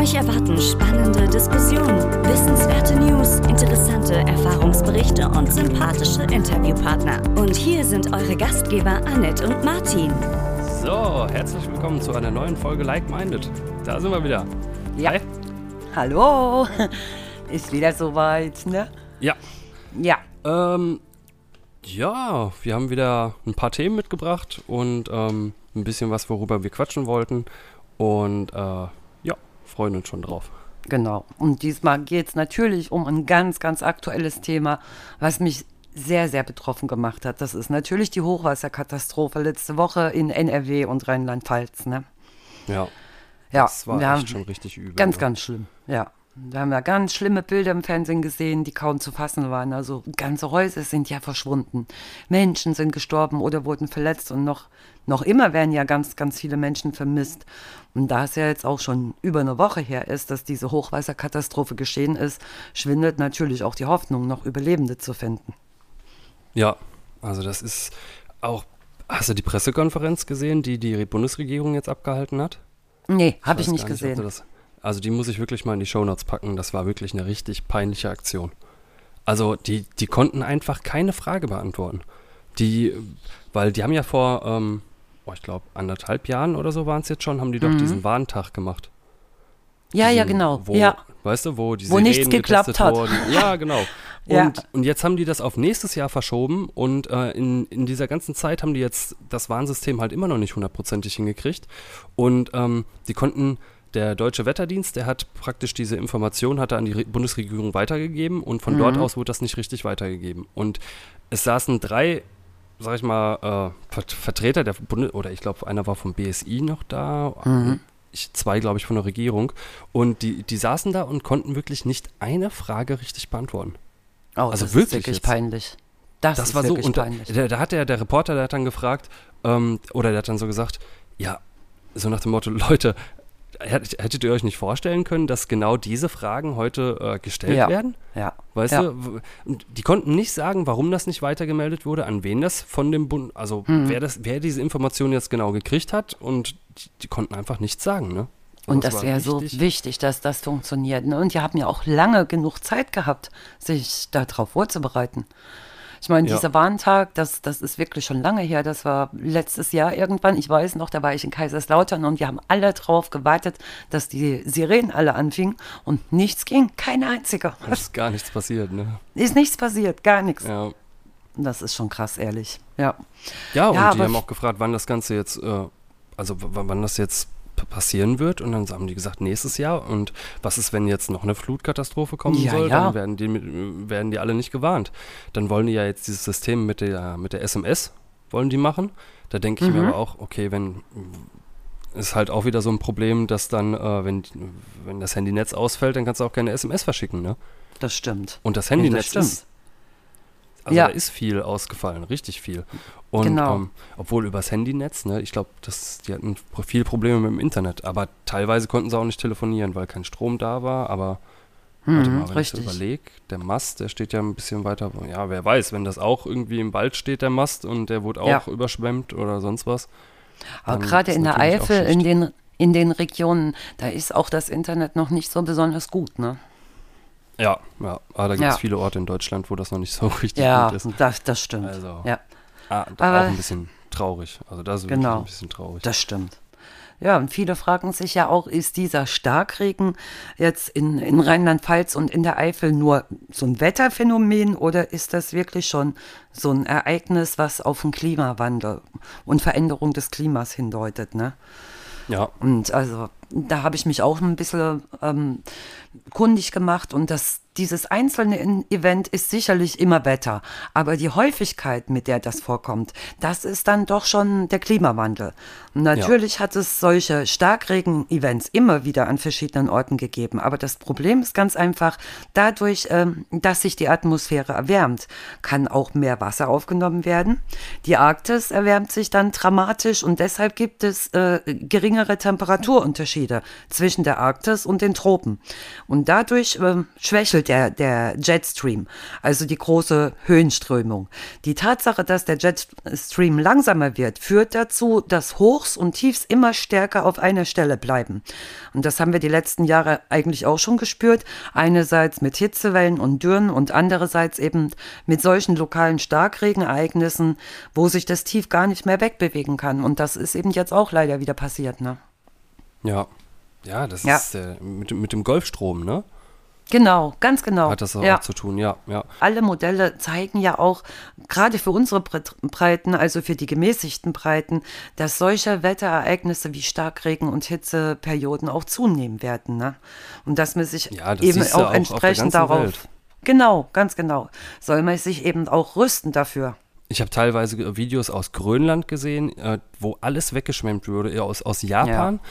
Euch erwarten spannende Diskussionen, wissenswerte News, interessante Erfahrungsberichte und sympathische Interviewpartner. Und hier sind eure Gastgeber Annette und Martin. So, herzlich willkommen zu einer neuen Folge Like Minded. Da sind wir wieder. Ja. Hi. Hallo, ist wieder soweit, ne? Ja. Ja, Ähm, ja, wir haben wieder ein paar Themen mitgebracht und ähm, ein bisschen was, worüber wir quatschen wollten. Und äh, freuen uns schon drauf. genau. Und diesmal geht es natürlich um ein ganz, ganz aktuelles Thema, was mich sehr, sehr betroffen gemacht hat. Das ist natürlich die Hochwasserkatastrophe letzte Woche in NRW und Rheinland-Pfalz, ne? Ja, Ja, das war haben schon richtig übel. ganz, ne? ganz schlimm, ja. Wir haben ja ganz schlimme Bilder im Fernsehen gesehen, die kaum zu fassen waren. Also ganze Häuser sind ja verschwunden. Menschen sind gestorben oder wurden verletzt und noch, noch immer werden ja ganz, ganz viele Menschen vermisst. Und da es ja jetzt auch schon über eine Woche her ist, dass diese Hochwasserkatastrophe geschehen ist, schwindet natürlich auch die Hoffnung, noch Überlebende zu finden. Ja, also das ist auch. Hast du die Pressekonferenz gesehen, die die Bundesregierung jetzt abgehalten hat? Nee, habe ich nicht gesehen. das- also die muss ich wirklich mal in die Shownotes packen. Das war wirklich eine richtig peinliche Aktion. Also die, die konnten einfach keine Frage beantworten. Die, weil die haben ja vor, ähm, oh, ich glaube, anderthalb Jahren oder so waren es jetzt schon, haben die doch diesen Warntag gemacht. Mhm. ja, ja, Diesen, genau. Wo, ja, Weißt du, wo die Wo nichts geklappt hat. Wurden. Ja, genau. Und, Ja. und jetzt haben die das auf nächstes Jahr verschoben und äh, in, in dieser ganzen Zeit haben die jetzt das Warnsystem halt immer noch nicht hundertprozentig hingekriegt. Und ähm, die konnten, der Deutsche Wetterdienst, der hat praktisch diese Information, hat er an die Re Bundesregierung weitergegeben und von dort aus wurde das nicht richtig weitergegeben. Und es saßen drei, sag ich mal, äh, Ver Vertreter der Bundes- oder ich glaube, einer war vom BSI noch da, ich, zwei, glaube ich, von der Regierung. Und die, die saßen da und konnten wirklich nicht eine Frage richtig beantworten. oh, also das wirklich ist wirklich jetzt. peinlich. Das, Das ist war so. Und da, peinlich. da, da hat der, der Reporter, der hat dann gefragt, ähm, oder der hat dann so gesagt, ja, so nach dem Motto, Leute, hättet ihr euch nicht vorstellen können, dass genau diese Fragen heute äh, gestellt Ja. werden? ja. Weißt ja. du, die konnten nicht sagen, warum das nicht weitergemeldet wurde, an wen das von dem Bund, also Hm. wer das, wer diese Information jetzt genau gekriegt hat und die, die konnten einfach nichts sagen, ne? Und das war wäre so wichtig, dass das funktioniert. Ne? Und die haben ja auch lange genug Zeit gehabt, sich darauf vorzubereiten. Ich meine, Ja. dieser Warntag, das, das ist wirklich schon lange her. Das war letztes Jahr irgendwann. Ich weiß noch, da war ich in Kaiserslautern und wir haben alle drauf gewartet, dass die Sirenen alle anfingen und nichts ging. Keine einzige. Es ist gar nichts passiert, ne? Ist nichts passiert, gar nichts. Ja. Das ist schon krass, ehrlich. Ja. Ja, und Ja, die haben auch gefragt, wann das Ganze jetzt, äh, also wann das jetzt passieren wird. Und dann haben die gesagt, nächstes Jahr. Und was ist, wenn jetzt noch eine Flutkatastrophe kommen Ja, soll? ja. Dann werden die, werden die alle nicht gewarnt. Dann wollen die ja jetzt dieses System mit der, mit der SMS, wollen die machen. Da denke ich mir Mhm. aber auch, okay, wenn ist halt auch wieder so ein Problem, dass dann, äh, wenn, wenn das Handynetz ausfällt, dann kannst du auch keine SMS verschicken, ne? Das stimmt. Und das Ja, Handynetz das stimmt. ist. Also Ja. da ist viel ausgefallen, richtig viel. Und Genau. ähm, obwohl übers Handynetz, ne, ich glaube, die hatten viele Probleme mit dem Internet, aber teilweise konnten sie auch nicht telefonieren, weil kein Strom da war, aber warte Mhm, mal, wenn richtig. ich überlege, der Mast, der steht ja ein bisschen weiter, ja, wer weiß, wenn das auch irgendwie im Wald steht, der Mast, und der wurde auch Ja. überschwemmt oder sonst was. Aber gerade in der Eifel, in den, in den Regionen, da ist auch das Internet noch nicht so besonders gut, ne? Ja, ja, aber da gibt es Ja. viele Orte in Deutschland, wo das noch nicht so richtig Ja, gut ist. das, das stimmt. Also, Ja, Ah, Aber- auch ein bisschen traurig. Also das ist Genau. ein bisschen traurig. das stimmt. Ja, und viele fragen sich ja auch, ist dieser Starkregen jetzt in, in Rheinland-Pfalz und in der Eifel nur so ein Wetterphänomen oder ist das wirklich schon so ein Ereignis, was auf den Klimawandel und Veränderung des Klimas hindeutet, ne? ja, Und also da habe ich mich auch ein bisschen ähm, kundig gemacht und das dieses einzelne Event ist sicherlich immer Wetter, aber die Häufigkeit, mit der das vorkommt, das ist dann doch schon der Klimawandel. Natürlich ja. hat es solche Starkregen-Events immer wieder an verschiedenen Orten gegeben, aber das Problem ist ganz einfach, dadurch, ähm, dass sich die Atmosphäre erwärmt, kann auch mehr Wasser aufgenommen werden. Die Arktis erwärmt sich dann dramatisch und deshalb gibt es äh, geringere Temperaturunterschiede zwischen der Arktis und den Tropen. Und dadurch äh, schwächelt der, der Jetstream, also die große Höhenströmung. Die Tatsache, dass der Jetstream langsamer wird, führt dazu, dass Hochs und Tiefs immer stärker auf einer Stelle bleiben. Und das haben wir die letzten Jahre eigentlich auch schon gespürt. Einerseits mit Hitzewellen und Dürren und andererseits eben mit solchen lokalen Starkregenereignissen, wo sich das Tief gar nicht mehr wegbewegen kann. Und das ist eben jetzt auch leider wieder passiert, ne? Ja. Ja, das ja. ist äh, mit, mit dem Golfstrom, ne? Genau, ganz genau. Hat das auch ja. zu tun, ja, ja. Alle Modelle zeigen ja auch, gerade für unsere Breiten, also für die gemäßigten Breiten, dass solche Wetterereignisse wie Starkregen und Hitzeperioden auch zunehmen werden. Ne? Und dass man sich ja, eben auch, auch entsprechend darauf. Welt. Genau, ganz genau. Soll man sich eben auch rüsten dafür. Ich habe teilweise Videos aus Grönland gesehen, äh, wo alles weggeschwemmt wurde, aus, aus Japan. Ja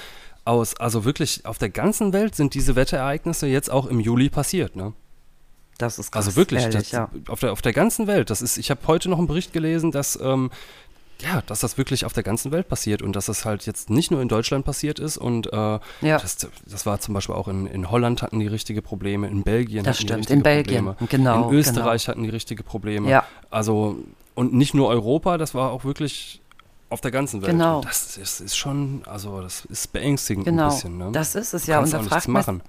aus, also wirklich auf der ganzen Welt sind diese Wetterereignisse jetzt auch im Juli passiert, ne? Das ist krass, Also wirklich, ehrlich, das, ja. auf, der, auf der ganzen Welt. Das ist, ich habe heute noch einen Bericht gelesen, dass, ähm, ja, dass das wirklich auf der ganzen Welt passiert und dass das halt jetzt nicht nur in Deutschland passiert ist und äh, ja. das, das war zum Beispiel auch in, in Holland hatten die richtige Probleme, in Belgien das hatten stimmt, die richtige in Belgien, Probleme, genau. In Österreich genau. hatten die richtige Probleme. Ja. Also und nicht nur Europa, das war auch wirklich auf der ganzen Welt. Genau. das ist, ist, schon, also das ist beängstigend genau. ein bisschen. Ne? Das ist es ja. Und da fragt man, machen.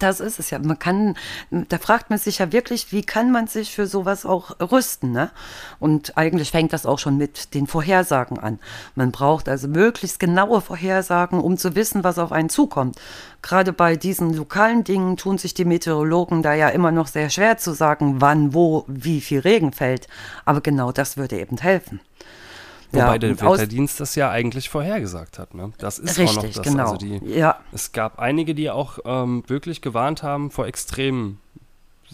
Das ist es ja. Man kann, da fragt man sich ja wirklich, wie kann man sich für sowas auch rüsten, ne? Und eigentlich fängt das auch schon mit den Vorhersagen an. Man braucht also möglichst genaue Vorhersagen, um zu wissen, was auf einen zukommt. Gerade bei diesen lokalen Dingen tun sich die Meteorologen da ja immer noch sehr schwer zu sagen, wann, wo, wie viel Regen fällt. Aber genau das würde eben helfen. Wobei ja, der Wetterdienst das ja eigentlich vorhergesagt hat. Ne? Das ist richtig, auch noch das. Genau. Also die, ja. Es gab einige, die auch ähm, wirklich gewarnt haben vor extremen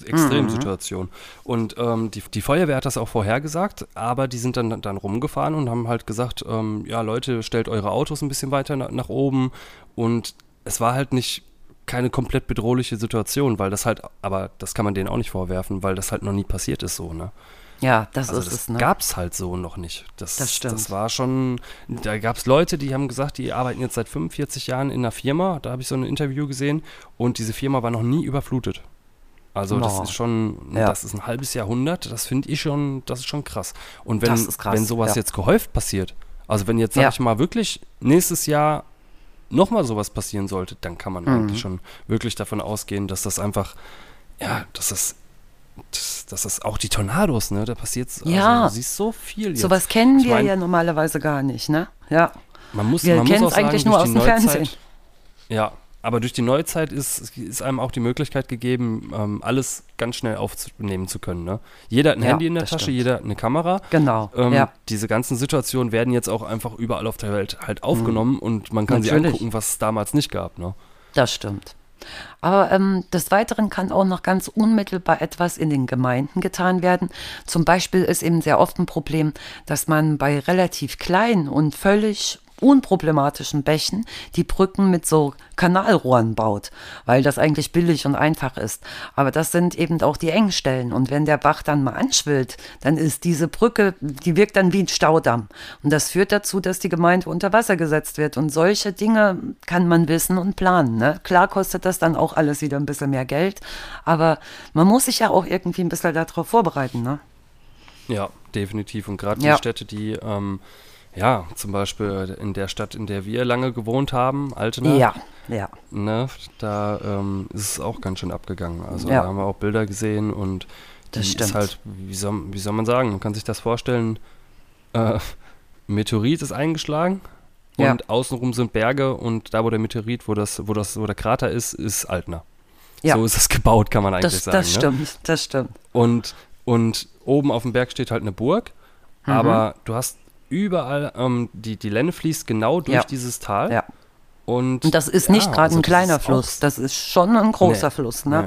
Extremsituationen. Mhm. Und ähm, die, die Feuerwehr hat das auch vorhergesagt, aber die sind dann, dann rumgefahren und haben halt gesagt, ähm, ja Leute, stellt eure Autos ein bisschen weiter nach, nach oben. Und es war halt nicht keine komplett bedrohliche Situation, weil das halt, aber das kann man denen auch nicht vorwerfen, weil das halt noch nie passiert ist so, ne? Ja, das also ist das es. Ne? gab es halt so noch nicht. Das, das stimmt. Das war schon, da gab es Leute, die haben gesagt, die arbeiten jetzt seit 45 Jahren in einer Firma. Da habe ich so ein Interview gesehen und diese Firma war noch nie überflutet. Also oh. das ist schon, ja. das ist ein halbes Jahrhundert. Das finde ich schon, das ist schon krass. Und wenn, krass, wenn sowas ja. jetzt gehäuft passiert, also wenn jetzt, sag ja. ich mal, wirklich nächstes Jahr nochmal sowas passieren sollte, dann kann man mhm. eigentlich schon wirklich davon ausgehen, dass das einfach, ja, dass das das, das ist auch die Tornados, ne? Da passiert also, ja. du siehst so viel jetzt. Sowas kennen ich wir mein, ja normalerweise gar nicht, ne? Ja. Man muss, wir kennen es eigentlich nur aus dem Neuzeit, Fernsehen. Ja, aber durch die Neuzeit ist, ist einem auch die Möglichkeit gegeben, ähm, alles ganz schnell aufnehmen zu können. Ne? Jeder hat ein ja, Handy in der Tasche, stimmt. jeder hat eine Kamera. Genau. Ähm, ja. Diese ganzen Situationen werden jetzt auch einfach überall auf der Welt halt aufgenommen mhm. und man kann Natürlich. sie angucken, was es damals nicht gab. Ne? Das stimmt. Aber ähm, des Weiteren kann auch noch ganz unmittelbar etwas in den Gemeinden getan werden. Zum Beispiel ist eben sehr oft ein Problem, dass man bei relativ kleinen und völlig unproblematischen Bächen die Brücken mit so Kanalrohren baut, weil das eigentlich billig und einfach ist. Aber das sind eben auch die Engstellen. Und wenn der Bach dann mal anschwillt, dann ist diese Brücke, die wirkt dann wie ein Staudamm. Und das führt dazu, dass die Gemeinde unter Wasser gesetzt wird. Und solche Dinge kann man wissen und planen. Ne? Klar kostet das dann auch alles wieder ein bisschen mehr Geld, aber man muss sich ja auch irgendwie ein bisschen darauf vorbereiten. Ne? Ja, definitiv. Und gerade die ja. Städte, die ähm, ja, zum Beispiel in der Stadt, in der wir lange gewohnt haben, Altena. Ja, ja. Ne, da ähm, ist es auch ganz schön abgegangen. Also ja. da haben wir auch Bilder gesehen und das stimmt. ist halt, wie soll, wie soll man sagen, man kann sich das vorstellen, äh, Meteorit ist eingeschlagen ja. und außenrum sind Berge und da, wo der Meteorit, wo das, wo das, wo der Krater ist, ist Altena. Ja. So ist es gebaut, kann man eigentlich das, sagen. Das ne? stimmt, das stimmt. Und, und oben auf dem Berg steht halt eine Burg, mhm. aber du hast überall, ähm, die, die Lenne fließt genau durch ja. dieses Tal. Ja. Und, Und das ist ja, nicht gerade also ein kleiner Fluss, das ist schon ein großer Nee, Fluss, ne?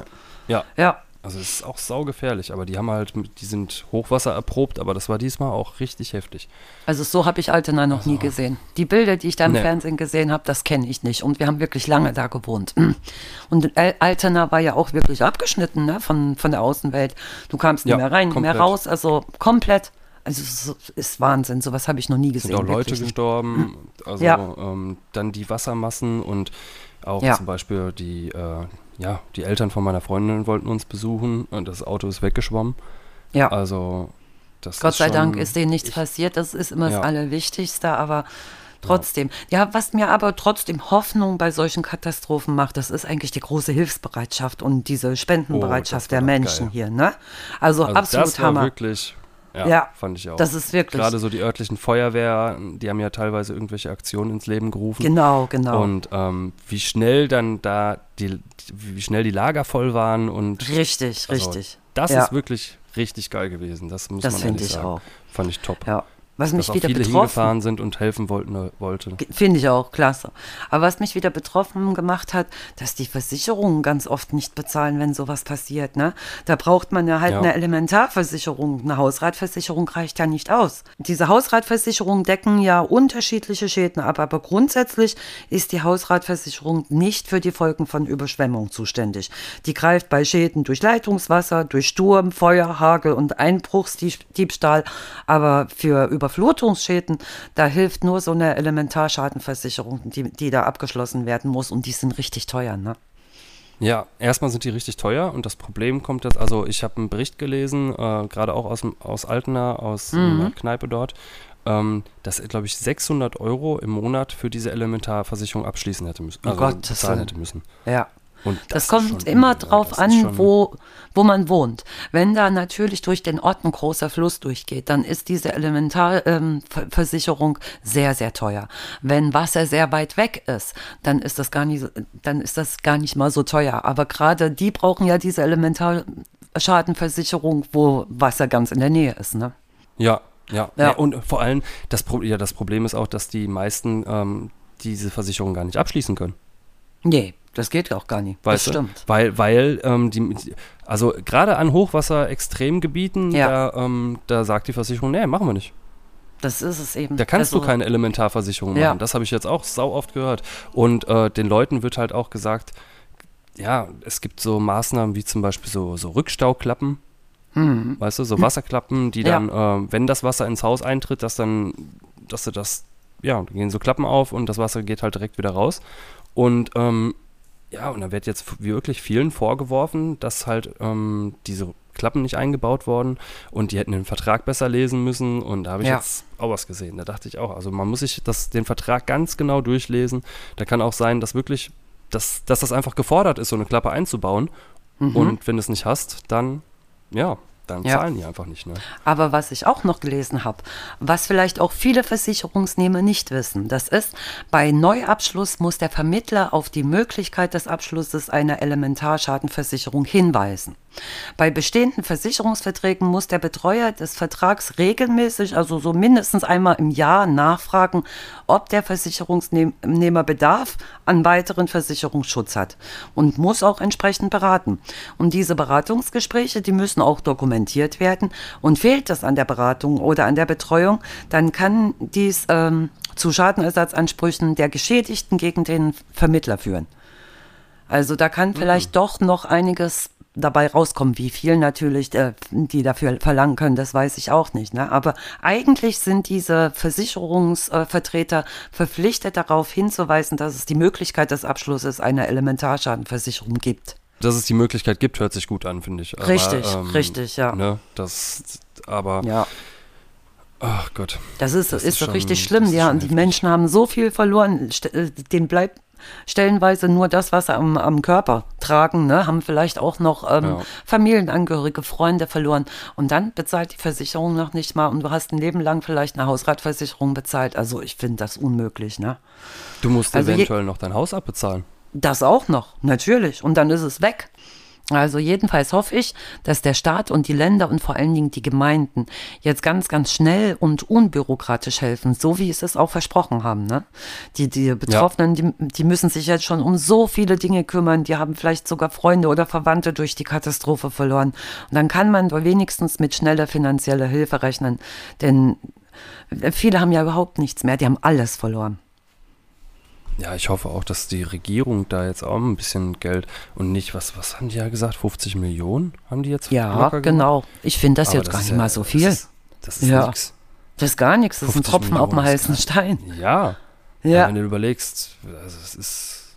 nee. Ja, Ja. also es ist auch saugefährlich, aber die haben halt, die sind Hochwasser erprobt, aber das war diesmal auch richtig heftig. Also so habe ich Altena noch nie gesehen. Die Bilder, die ich da im Nee. Fernsehen gesehen habe, das kenne ich nicht. Und wir haben wirklich lange da gewohnt. Und Al- Altena war ja auch wirklich abgeschnitten ne, von, von der Außenwelt. Du kamst nicht Ja, mehr rein, nicht mehr komplett. raus. Also komplett. Also es ist- Wahnsinn. Sowas habe ich noch nie gesehen. sind auch Leute wirklich. gestorben, also Ja. ähm, dann die Wassermassen und auch Ja. zum Beispiel die, äh, ja, die Eltern von meiner Freundin wollten uns besuchen und das Auto ist weggeschwommen. Ja. Also das Gott sei schon, Dank ist denen nichts ich- passiert. Das ist immer Ja. das Allerwichtigste, aber trotzdem. Ja. was mir aber trotzdem Hoffnung bei solchen Katastrophen macht, das ist eigentlich die große Hilfsbereitschaft und diese Spendenbereitschaft Oh, das war der Menschen geil. hier. Ne? Also, Also absolut das war Hammer. wirklich, ja, Ja, fand ich auch. das ist wirklich- Gerade so die örtlichen Feuerwehr, die haben ja teilweise irgendwelche Aktionen ins Leben gerufen. Genau, genau. Und ähm, wie schnell dann da die, wie schnell die Lager voll waren und richtig, also, richtig. Das Ja. ist wirklich richtig geil gewesen. Das muss Das man ehrlich ich sagen. auch. Fand ich top. Ja. Was mich Dass auch wieder viele betroffen hingefahren sind und helfen wollten, äh, wollte. Finde ich auch, klasse. Aber was mich wieder betroffen gemacht hat, dass die Versicherungen ganz oft nicht bezahlen, wenn sowas passiert. Ne? Da braucht man ja halt Ja. eine Elementarversicherung. Eine Hausratversicherung reicht ja nicht aus. Diese Hausratversicherungen decken ja unterschiedliche Schäden ab, aber grundsätzlich ist die Hausratversicherung nicht für die Folgen von Überschwemmung zuständig. Die greift bei Schäden durch Leitungswasser, durch Sturm, Feuer, Hagel und Einbruchsdiebstahl, aber für Überflutungsschäden, da hilft nur so eine Elementarschadenversicherung, die, die da abgeschlossen werden muss und die sind richtig teuer, ne? Ja, erstmal sind die richtig teuer und das Problem kommt jetzt, also ich habe einen Bericht gelesen, äh, gerade auch aus, aus Altena, aus Mhm. einer Kneipe dort, ähm, dass er, glaube ich, 600 Euro im Monat für diese Elementarversicherung abschließen hätte müssen, also Gottes bezahlen Willen. hätte müssen. Ja. Das, ist kommt immer übel, drauf das an, wo, wo man wohnt. Wenn da natürlich durch den Ort ein großer Fluss durchgeht, dann ist diese Elementarversicherung ähm, sehr, sehr teuer. Wenn Wasser sehr weit weg ist, dann ist das gar nicht, dann ist das gar nicht mal so teuer. Aber gerade die brauchen ja diese Elementarschadenversicherung, wo Wasser ganz in der Nähe ist, ne? Ja, ja. Ja. Nee, und vor allem, das, Pro ja, das Problem ist auch, dass die meisten ähm, diese Versicherung gar nicht abschließen können. Nee, das geht auch gar nicht. Weißt das du? stimmt. Weil, weil ähm, die, also gerade an Hochwasser-Extremgebieten, Ja. da, ähm, da sagt die Versicherung, nee, machen wir nicht. Das ist es eben. Da kannst Also, du keine Elementarversicherung machen. Ja. Das habe ich jetzt auch sau oft gehört. Und äh, den Leuten wird halt auch gesagt, ja, es gibt so Maßnahmen wie zum Beispiel so, so Rückstauklappen, weißt du, so Wasserklappen, die Hm. Ja. dann, äh, wenn das Wasser ins Haus eintritt, dass dann, dass du das, ja, gehen so Klappen auf und das Wasser geht halt direkt wieder raus. Und ähm, ja, und da wird jetzt wirklich vielen vorgeworfen, dass halt ähm, diese Klappen nicht eingebaut worden und die hätten den Vertrag besser lesen müssen und da habe ich Ja. jetzt auch was gesehen. Da dachte ich auch, also man muss sich das, den Vertrag ganz genau durchlesen. Da kann auch sein, dass wirklich, dass, dass das einfach gefordert ist, so eine Klappe einzubauen und wenn du es nicht hast, dann, ja, dann. Ja. zahlen die einfach nicht. Ne? Aber was ich auch noch gelesen habe, was vielleicht auch viele Versicherungsnehmer nicht wissen, das ist, bei Neuabschluss muss der Vermittler auf die Möglichkeit des Abschlusses einer Elementarschadenversicherung hinweisen. Bei bestehenden Versicherungsverträgen muss der Betreuer des Vertrags regelmäßig, also so mindestens einmal im Jahr, nachfragen, ob der Versicherungsnehmer Bedarf an weiteren Versicherungsschutz hat und muss auch entsprechend beraten. Und diese Beratungsgespräche, die müssen auch dokumentiert werden. Und fehlt das an der Beratung oder an der Betreuung, dann kann dies ähm, zu Schadenersatzansprüchen der Geschädigten gegen den Vermittler führen. Also da kann vielleicht doch noch einiges dabei rauskommen. Wie viel natürlich äh, die dafür verlangen können, das weiß ich auch nicht. Ne? Aber eigentlich sind diese Versicherungsvertreter verpflichtet darauf hinzuweisen, dass es die Möglichkeit des Abschlusses einer Elementarschadenversicherung gibt. Dass es die Möglichkeit gibt, hört sich gut an, finde ich. Aber, Richtig, richtig, ja. Ne, das, aber, Ja, ach Gott. das ist, Das ist, ist doch schon- richtig schlimm. Ja, die. Menschen haben so viel verloren. Äh, Den bleibt stellenweise nur das, was sie am, am Körper tragen, ne? haben vielleicht auch noch ähm, Ja. Familienangehörige, Freunde verloren. Und dann bezahlt die Versicherung noch nicht mal und du hast ein Leben lang vielleicht eine Hausratversicherung bezahlt. Also ich finde das unmöglich. Ne? Du musst Also eventuell noch dein Haus abbezahlen. Das auch noch, natürlich. Und dann ist es weg. Also jedenfalls hoffe ich, dass der Staat und die Länder und vor allen Dingen die Gemeinden jetzt ganz, ganz schnell und unbürokratisch helfen, so wie sie es auch versprochen haben. Ne? Die, die Betroffenen, ja. die, die müssen sich jetzt schon um so viele Dinge kümmern. Die haben vielleicht sogar Freunde oder Verwandte durch die Katastrophe verloren. Und dann kann man wenigstens mit schneller finanzieller Hilfe rechnen. Denn viele haben ja überhaupt nichts mehr. Die haben alles verloren. Ja, ich hoffe auch, dass die Regierung da jetzt auch ein bisschen Geld und nicht, was, was haben die ja gesagt, 50 Millionen haben die jetzt? Ja, genau. Ich finde das Aber jetzt das gar nicht ja, mal so viel. Das ist, das ist ja. nichts. Das ist gar nichts, das ist ein Tropfen Millionen auf dem heißen Stein. Ja. ja. Wenn du überlegst, also es ist.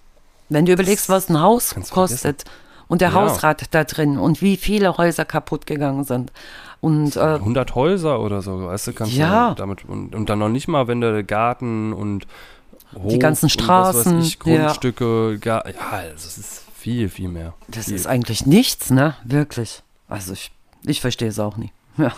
Wenn du überlegst, was ein Haus kostet und der ja. Hausrat da drin und wie viele Häuser kaputt gegangen sind. Und, äh, 100 Häuser oder so, weißt du, kannst ja. du damit, und, und dann noch nicht mal, wenn der Garten und Hof die ganzen Straßen, ich, Grundstücke, ja. ja, also es ist viel, viel mehr. Das viel. ist eigentlich nichts, ne? Wirklich. Also ich, ich verstehe es auch nicht. Ja.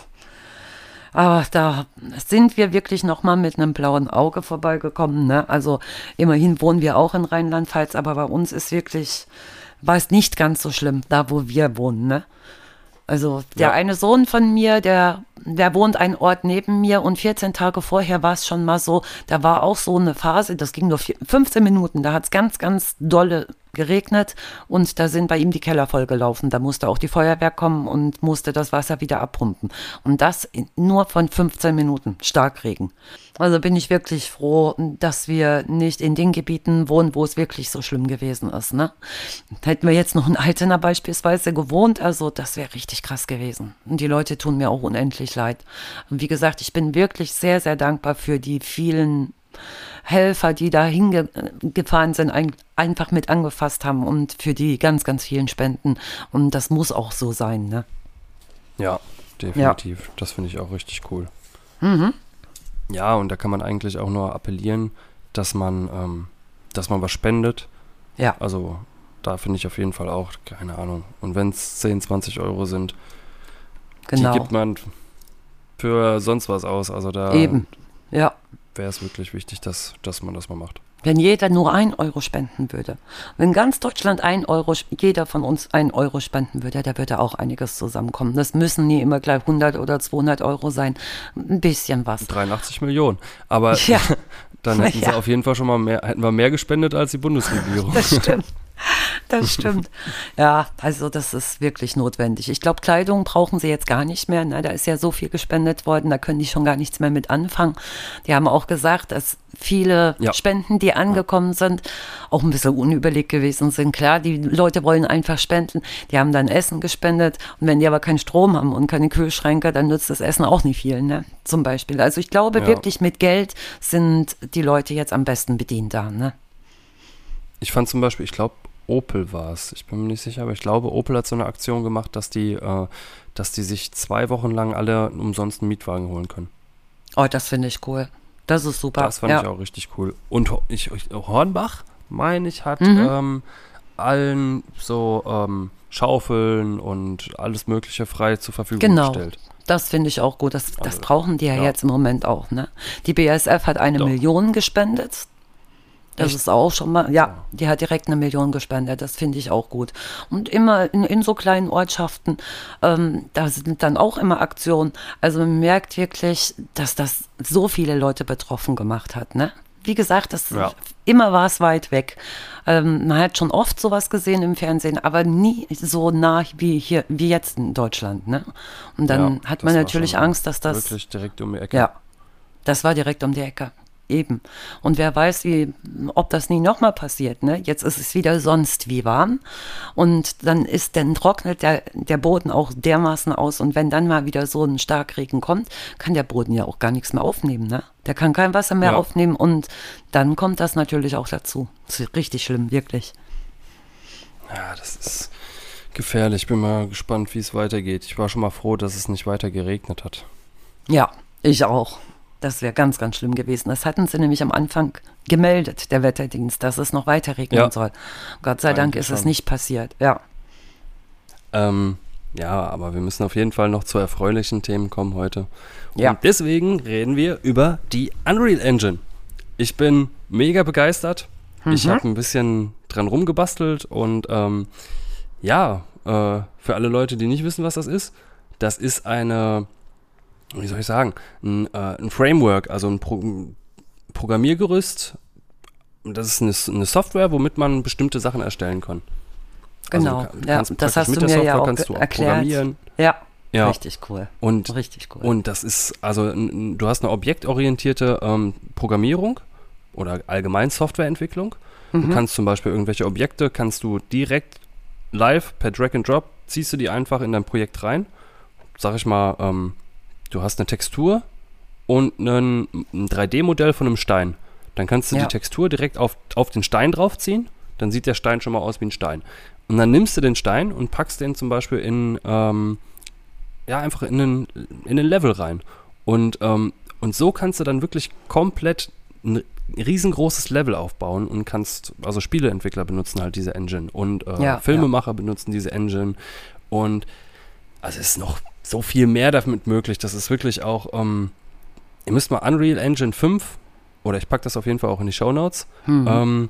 Aber da sind wir wirklich nochmal mit einem blauen Auge vorbeigekommen. Ne? Also immerhin wohnen wir auch in Rheinland-Pfalz, aber bei uns ist wirklich, war es nicht ganz so schlimm, da wo wir wohnen. Ne? Also der ja. eine Sohn von mir, der, der wohnt einen Ort neben mir und 14 Tage vorher war es schon mal so, da war auch so eine Phase, das ging nur 15 Minuten, da hat es ganz, ganz dolle geregnet und da sind bei ihm die Keller vollgelaufen. Da musste auch die Feuerwehr kommen und musste das Wasser wieder abpumpen. Und das nur von 15 Minuten Starkregen. Also bin ich wirklich froh, dass wir nicht in den Gebieten wohnen, wo es wirklich so schlimm gewesen ist. Ne? Hätten wir jetzt noch in Altena beispielsweise gewohnt, also das wäre richtig krass gewesen. Und die Leute tun mir auch unendlich leid. Und wie gesagt, ich bin wirklich sehr, sehr dankbar für die vielen Helfer, die da hingefahren sind, ein, einfach mit angefasst haben und für die ganz, ganz vielen Spenden. Und das muss auch so sein, ne? Ja, definitiv. Ja. Das finde ich auch richtig cool. Mhm. Ja, und da kann man eigentlich auch nur appellieren, dass man, ähm, dass man was spendet. Ja. Also da finde ich auf jeden Fall auch, keine Ahnung. Und wenn es 10, 20 Euro sind, genau. die gibt man für sonst was aus. Also da. Eben. Ja wäre es wirklich wichtig, dass, dass man das mal macht. Wenn jeder nur ein Euro spenden würde, wenn ganz Deutschland ein Euro, jeder von uns ein Euro spenden würde, da würde auch einiges zusammenkommen. Das müssen nie immer gleich 100 oder 200 Euro sein. Ein bisschen was. 83 Millionen. Aber ja. dann hätten ja. sie auf jeden Fall schon mal mehr, hätten wir mehr gespendet als die Bundesregierung. Das stimmt. Das stimmt. Ja, also das ist wirklich notwendig. Ich glaube, Kleidung brauchen sie jetzt gar nicht mehr. Ne? Da ist ja so viel gespendet worden, da können die schon gar nichts mehr mit anfangen. Die haben auch gesagt, dass viele ja. Spenden, die angekommen sind, auch ein bisschen unüberlegt gewesen sind. Klar, die Leute wollen einfach spenden. Die haben dann Essen gespendet. Und wenn die aber keinen Strom haben und keine Kühlschränke, dann nützt das Essen auch nicht viel, ne? Zum Beispiel. Also ich glaube ja. wirklich, mit Geld sind die Leute jetzt am besten bedient da, ne? Ich fand zum Beispiel, ich glaube, Opel war es. Ich bin mir nicht sicher, aber ich glaube, Opel hat so eine Aktion gemacht, dass die, äh, dass die sich zwei Wochen lang alle umsonst einen Mietwagen holen können. Oh, das finde ich cool. Das ist super. Das fand ja. ich auch richtig cool. Und ich, Hornbach, meine ich, hat mhm. ähm, allen so ähm, Schaufeln und alles Mögliche frei zur Verfügung genau. gestellt. Das finde ich auch gut. Das, das also, brauchen die ja, ja, jetzt im Moment auch. Ne? Die BASF hat eine Doch. Million gespendet. Das Echt? ist auch schon mal, ja, die hat direkt eine Million gespendet, das finde ich auch gut. Und immer in, in so kleinen Ortschaften, ähm, da sind dann auch immer Aktionen. Also man merkt wirklich, dass das so viele Leute betroffen gemacht hat, ne? Wie gesagt, das ja. immer war es weit weg. Ähm, man hat schon oft sowas gesehen im Fernsehen, aber nie so nah wie hier, wie jetzt in Deutschland, ne? Und dann ja, hat man natürlich Angst, dass das. Wirklich direkt um die Ecke. Ja. Das war direkt um die Ecke. Eben. Und wer weiß, wie, ob das nie nochmal passiert. Ne? Jetzt ist es wieder sonst wie warm. Und dann ist, dann trocknet der, der Boden auch dermaßen aus. Und wenn dann mal wieder so ein Starkregen kommt, kann der Boden ja auch gar nichts mehr aufnehmen. Ne? Der kann kein Wasser mehr ja. aufnehmen. Und dann kommt das natürlich auch dazu. Das ist richtig schlimm, wirklich. Ja, das ist gefährlich. Ich bin mal gespannt, wie es weitergeht. Ich war schon mal froh, dass es nicht weiter geregnet hat. Ja, ich auch. Das wäre ganz, ganz schlimm gewesen. Das hatten sie nämlich am Anfang gemeldet, der Wetterdienst, dass es noch weiter regnen ja. soll. Gott sei Eigentlich Dank ist schon. es nicht passiert, ja. Ähm, ja, aber wir müssen auf jeden Fall noch zu erfreulichen Themen kommen heute. Ja. Und deswegen reden wir über die Unreal Engine. Ich bin mega begeistert. Mhm. Ich habe ein bisschen dran rumgebastelt und ähm, ja, äh, für alle Leute, die nicht wissen, was das ist, das ist eine, wie soll ich sagen, ein, äh, ein Framework, also ein Pro Programmiergerüst. Das ist eine, eine, Software, womit man bestimmte Sachen erstellen kann. Also genau, also ja, das hast du mir Software ja auch kannst du auch erklärt. Programmieren. Ja, ja. Richtig cool. Und, Richtig cool. Und das ist, also du hast eine objektorientierte ähm, Programmierung oder allgemein Softwareentwicklung. Mhm. Du kannst zum Beispiel irgendwelche Objekte, kannst du direkt live per Drag and Drop, ziehst du die einfach in dein Projekt rein. Sag ich mal, ähm, du hast eine Textur und einen, ein 3D-Modell von einem Stein. Dann kannst du ja. die Textur direkt auf, auf den Stein draufziehen. Dann sieht der Stein schon mal aus wie ein Stein. Und dann nimmst du den Stein und packst den zum Beispiel in, ähm, ja, einfach in einen, in einen Level rein. Und, ähm, und so kannst du dann wirklich komplett ein riesengroßes Level aufbauen und kannst, also Spieleentwickler benutzen halt diese Engine und äh, ja, Filmemacher ja. benutzen diese Engine und also es ist noch so viel mehr damit möglich. Das ist wirklich auch, ähm, ihr müsst mal Unreal Engine 5 oder ich packe das auf jeden Fall auch in die Show Notes, mhm. ähm,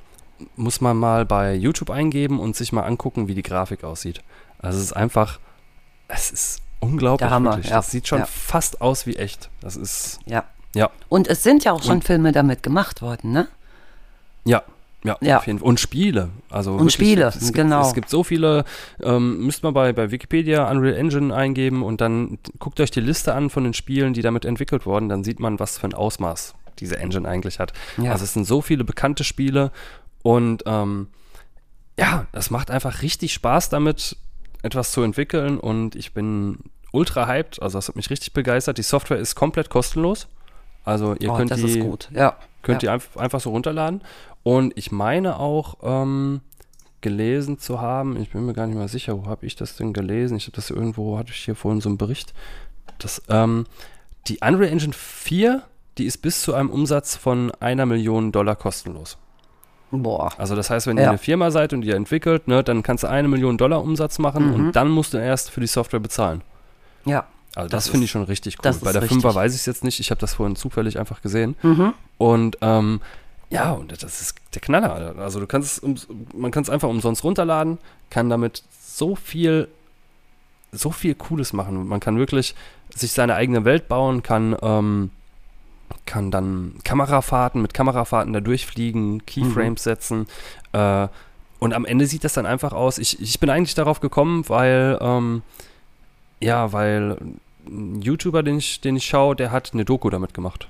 muss man mal bei YouTube eingeben und sich mal angucken, wie die Grafik aussieht. Also es ist einfach, es ist unglaublich. Der Hammer. Ja. Das sieht schon ja. fast aus wie echt. Das ist. Ja. Ja. Und es sind ja auch schon und, Filme damit gemacht worden, ne? Ja, ja, ja. Auf jeden Fall. Und Spiele. Also und wirklich, Spiele, es, es genau. Gibt, es gibt so viele, ähm, müsst man bei, bei Wikipedia Unreal Engine eingeben und dann guckt euch die Liste an von den Spielen, die damit entwickelt wurden, dann sieht man, was für ein Ausmaß diese Engine eigentlich hat. Ja. Also es sind so viele bekannte Spiele und ähm, ja, es macht einfach richtig Spaß damit, etwas zu entwickeln und ich bin ultra hyped, also das hat mich richtig begeistert. Die Software ist komplett kostenlos. Also ihr oh, könnt die, ja. könnt ja. die einfach, einfach so runterladen. Und ich meine auch ähm, gelesen zu haben, ich bin mir gar nicht mal sicher, wo habe ich das denn gelesen? Ich habe das irgendwo, hatte ich hier vorhin so einen Bericht, dass ähm, die Unreal Engine 4, die ist bis zu einem Umsatz von einer Million Dollar kostenlos. Boah. Also das heißt, wenn ja. ihr eine Firma seid und ihr entwickelt, ne, dann kannst du eine Million Dollar Umsatz machen mhm. und dann musst du erst für die Software bezahlen. Ja. Also das, das finde ich schon richtig cool. Bei der richtig. 5er weiß ich es jetzt nicht. Ich habe das vorhin zufällig einfach gesehen. Mhm. Und ähm, ja, und das ist der Knaller. Also du kannst es, man kann es einfach umsonst runterladen, kann damit so viel, so viel Cooles machen. Man kann wirklich sich seine eigene Welt bauen, kann, ähm, kann dann Kamerafahrten mit Kamerafahrten da durchfliegen, Keyframes mhm. setzen. Äh, und am Ende sieht das dann einfach aus. Ich, ich bin eigentlich darauf gekommen, weil ähm, ja, weil ein YouTuber, den ich, den ich schaue, der hat eine Doku damit gemacht.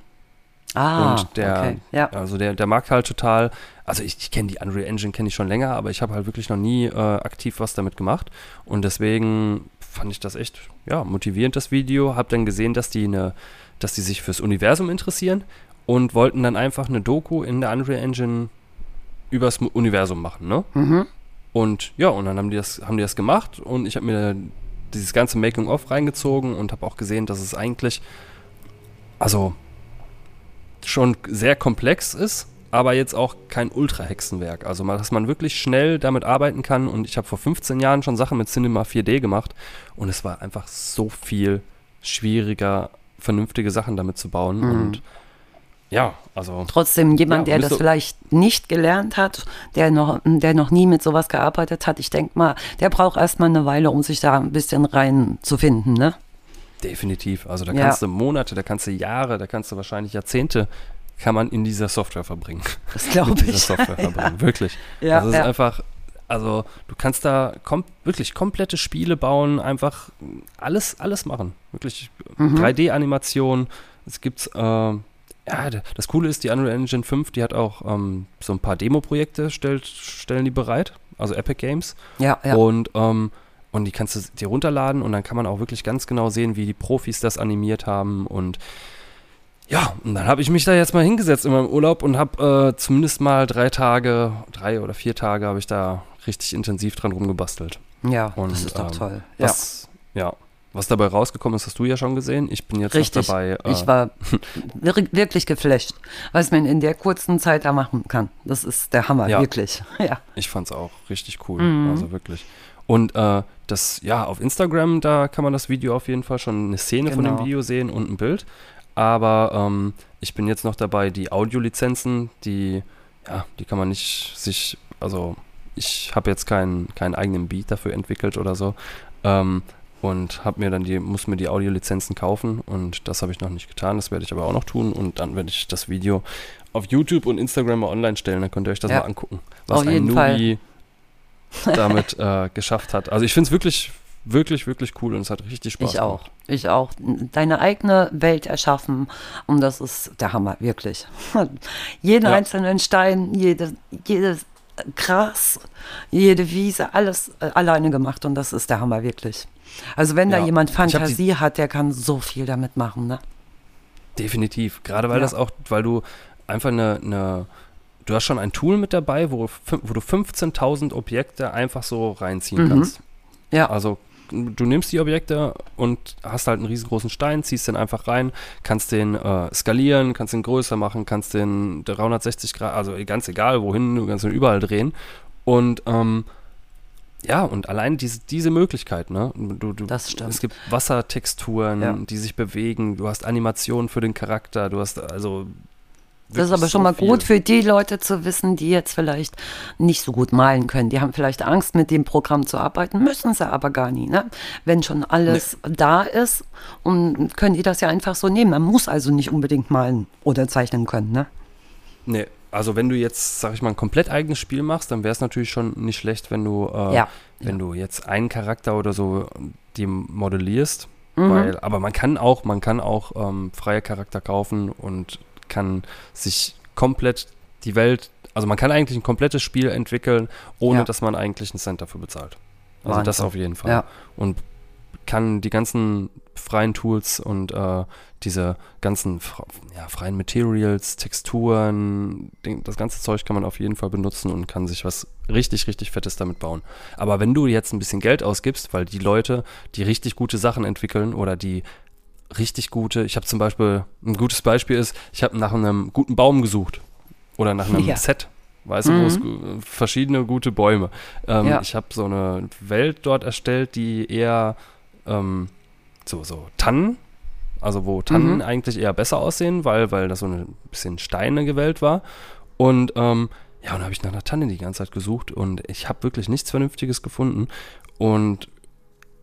Ah, und der, okay. ja. also der, der mag halt total, also ich, ich kenne die Unreal Engine, kenne ich schon länger, aber ich habe halt wirklich noch nie äh, aktiv was damit gemacht. Und deswegen fand ich das echt, ja, motivierend, das Video. Hab dann gesehen, dass die eine, dass die sich fürs Universum interessieren und wollten dann einfach eine Doku in der Unreal Engine übers Universum machen, ne? Mhm. Und ja, und dann haben die das, haben die das gemacht und ich habe mir dieses ganze Making-of reingezogen und habe auch gesehen, dass es eigentlich, also schon sehr komplex ist, aber jetzt auch kein Ultra-Hexenwerk. Also, dass man wirklich schnell damit arbeiten kann. Und ich habe vor 15 Jahren schon Sachen mit Cinema 4D gemacht und es war einfach so viel schwieriger, vernünftige Sachen damit zu bauen. Mhm. Und ja, also. Trotzdem jemand, ja, der das vielleicht nicht gelernt hat, der noch, der noch nie mit sowas gearbeitet hat, ich denke mal, der braucht erstmal eine Weile, um sich da ein bisschen reinzufinden, ne? Definitiv. Also da kannst ja. du Monate, da kannst du Jahre, da kannst du wahrscheinlich Jahrzehnte kann man in dieser Software verbringen. Das glaube ich. Dieser Software verbringen, ja. wirklich. Ja, also es ist einfach, also du kannst da kom wirklich komplette Spiele bauen, einfach alles, alles machen. Wirklich mhm. 3D-Animation. Es gibt äh, ja, das Coole ist, die Unreal Engine 5, die hat auch ähm, so ein paar Demo-Projekte, stellt, stellen die bereit, also Epic Games. Ja, ja. Und, ähm, und die kannst du dir runterladen und dann kann man auch wirklich ganz genau sehen, wie die Profis das animiert haben. Und ja, und dann habe ich mich da jetzt mal hingesetzt in meinem Urlaub und habe äh, zumindest mal drei Tage, drei oder vier Tage habe ich da richtig intensiv dran rumgebastelt. Ja, und, das ist doch ähm, toll. Was, ja. ja, was dabei rausgekommen ist, hast du ja schon gesehen. Ich bin jetzt Richtig. dabei. Äh ich war wirklich geflasht, was man in der kurzen Zeit da machen kann. Das ist der Hammer, ja. wirklich. Ja. Ich fand es auch richtig cool. Mhm. Also wirklich. Und äh, das, ja, auf Instagram, da kann man das Video auf jeden Fall schon eine Szene genau. von dem genau. Video sehen und ein Bild. Aber ähm, ich bin jetzt noch dabei, die Audiolizenzen, die, ja, die kann man nicht sich, also ich habe jetzt keinen, keinen eigenen Beat dafür entwickelt oder so. Ähm, und habe mir dann die, muss mir die Audiolizenzen kaufen und das habe ich noch nicht getan. Das werde ich aber auch noch tun und dann werde ich das Video auf YouTube und Instagram mal online stellen. Dann könnt ihr euch das Ja. mal angucken, was Auf ein Nubi damit äh, geschafft hat. Also ich finde es wirklich, wirklich, wirklich cool und es hat richtig Spaß Ich auch. gemacht. Ich auch. Deine eigene Welt erschaffen und das ist der Hammer, wirklich. Jeden Ja. einzelnen Stein, jede, jedes Gras, jede Wiese, alles äh, alleine gemacht und das ist der Hammer, wirklich. Also wenn da Ja. jemand Ich hab die- Fantasie hat, der kann so viel damit machen, ne? Definitiv. Gerade weil Ja. das auch, weil du einfach eine, eine du hast schon ein Tool mit dabei, wo, wo du 15.000 Objekte einfach so reinziehen Mhm. kannst. Ja. Also du nimmst die Objekte und hast halt einen riesengroßen Stein, ziehst den einfach rein, kannst den äh, skalieren, kannst den größer machen, kannst den 360 Grad, also ganz egal wohin, du kannst ihn überall drehen. Und ähm, ja, und allein diese, diese Möglichkeit, ne? Du, du, Das stimmt. Es gibt Wassertexturen, Ja. die sich bewegen, du hast Animationen für den Charakter, du hast also. Das ist wirklich aber schon so mal viel. gut für die Leute zu wissen, die jetzt vielleicht nicht so gut malen können. Die haben vielleicht Angst, mit dem Programm zu arbeiten, müssen sie aber gar nie. Ne? Wenn schon alles da ist, und können die das ja einfach so nehmen. Man muss also nicht unbedingt malen oder zeichnen können. Ne? Nee, also wenn du jetzt, sag ich mal, ein komplett eigenes Spiel machst, dann wäre es natürlich schon nicht schlecht, wenn du, äh, Ja. wenn du jetzt einen Charakter oder so die modellierst. Mhm. Weil, aber man kann auch, man kann auch ähm, freie Charakter kaufen und kann sich komplett die Welt, also man kann eigentlich ein komplettes Spiel entwickeln, ohne Ja. dass man eigentlich einen Cent dafür bezahlt. Also das Wahnsinn. auf jeden Fall. Ja. Und kann die ganzen freien Tools und äh, diese ganzen ja, freien Materials, Texturen, das ganze Zeug kann man auf jeden Fall benutzen und kann sich was richtig, richtig Fettes damit bauen. Aber wenn du jetzt ein bisschen Geld ausgibst, weil die Leute, die richtig gute Sachen entwickeln oder die richtig gute, ich habe zum Beispiel, ein gutes Beispiel ist, ich habe nach einem guten Baum gesucht oder nach einem Ja. Set. Weißt du, wo es gu- verschiedene gute Bäume. Ähm, Ja. Ich habe so eine Welt dort erstellt, die eher ähm, so, so Tannen, also wo Tannen Mhm. eigentlich eher besser aussehen, weil, weil das so ein bisschen steinige Welt war. Und ähm, ja, und habe ich nach einer Tanne die ganze Zeit gesucht und ich habe wirklich nichts Vernünftiges gefunden. Und,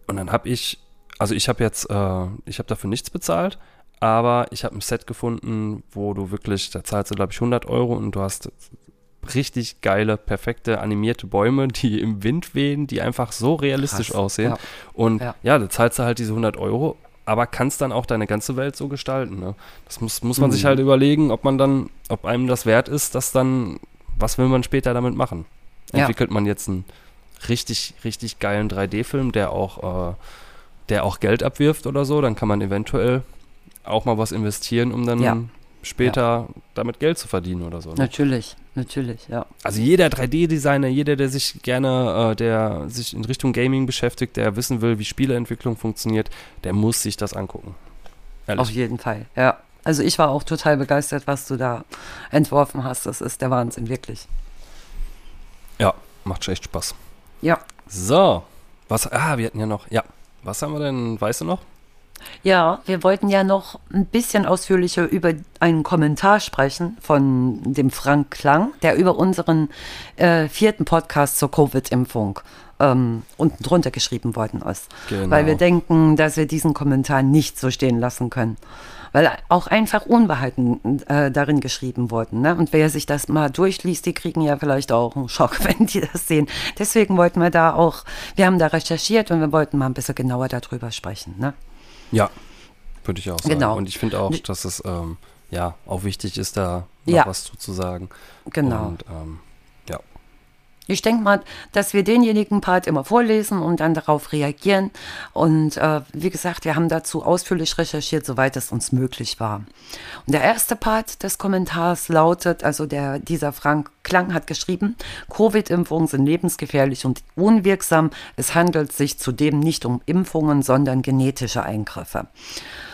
und dann habe ich, also ich habe jetzt, äh, ich habe dafür nichts bezahlt, aber ich habe ein Set gefunden, wo du wirklich, da zahlst du glaube ich 100 Euro und du hast richtig geile, perfekte animierte Bäume, die im Wind wehen, die einfach so realistisch Krass, aussehen. ja. Und Ja. ja. da zahlst du halt diese 100 Euro, aber kannst dann auch deine ganze Welt so gestalten. Ne? Das muss, muss man sich Mhm. halt überlegen, ob man dann, ob einem das wert ist, dass dann, was will man später damit machen? Ja. Entwickelt man jetzt einen richtig, richtig geilen 3D-Film, der auch, äh, der auch Geld abwirft oder so, dann kann man eventuell auch mal was investieren, um dann Ja. später damit Geld zu verdienen oder so. Ne? Natürlich, natürlich, ja. Also jeder 3D-Designer, jeder, der sich gerne, äh, der sich in Richtung Gaming beschäftigt, der wissen will, wie Spieleentwicklung funktioniert, der muss sich das angucken. Ehrlich. Auf jeden Fall, ja. Also ich war auch total begeistert, was du da entworfen hast. Das ist der Wahnsinn, wirklich. Ja, macht schon echt Spaß. Ja. So, was, ah, wir hatten ja noch, ja, was haben wir denn, weißt du noch? Ja, wir wollten ja noch ein bisschen ausführlicher über einen Kommentar sprechen von dem Frank Klang, der über unseren äh, vierten Podcast zur Covid-Impfung ähm, unten drunter geschrieben worden ist. Genau. Weil wir denken, dass wir diesen Kommentar nicht so stehen lassen können. Weil auch einfach Unwahrheiten äh, darin geschrieben wurden. Ne? Und wer sich das mal durchliest, die kriegen ja vielleicht auch einen Schock, wenn die das sehen. Deswegen wollten wir da auch, wir haben da recherchiert und wir wollten mal ein bisschen genauer darüber sprechen. Ne? Ja, würde ich auch sagen. Genau. Und ich finde auch, dass es, ähm, ja, auch wichtig ist, da noch Ja. was zu, zu sagen. Genau. Und, ähm, Ich denke mal, dass wir denjenigen Part immer vorlesen und dann darauf reagieren. Und äh, wie gesagt, wir haben dazu ausführlich recherchiert, soweit es uns möglich war. Und der erste Part des Kommentars lautet, also der, dieser Frank Klang hat geschrieben, Covid-Impfungen sind lebensgefährlich und unwirksam. Es handelt sich zudem nicht um Impfungen, sondern genetische Eingriffe.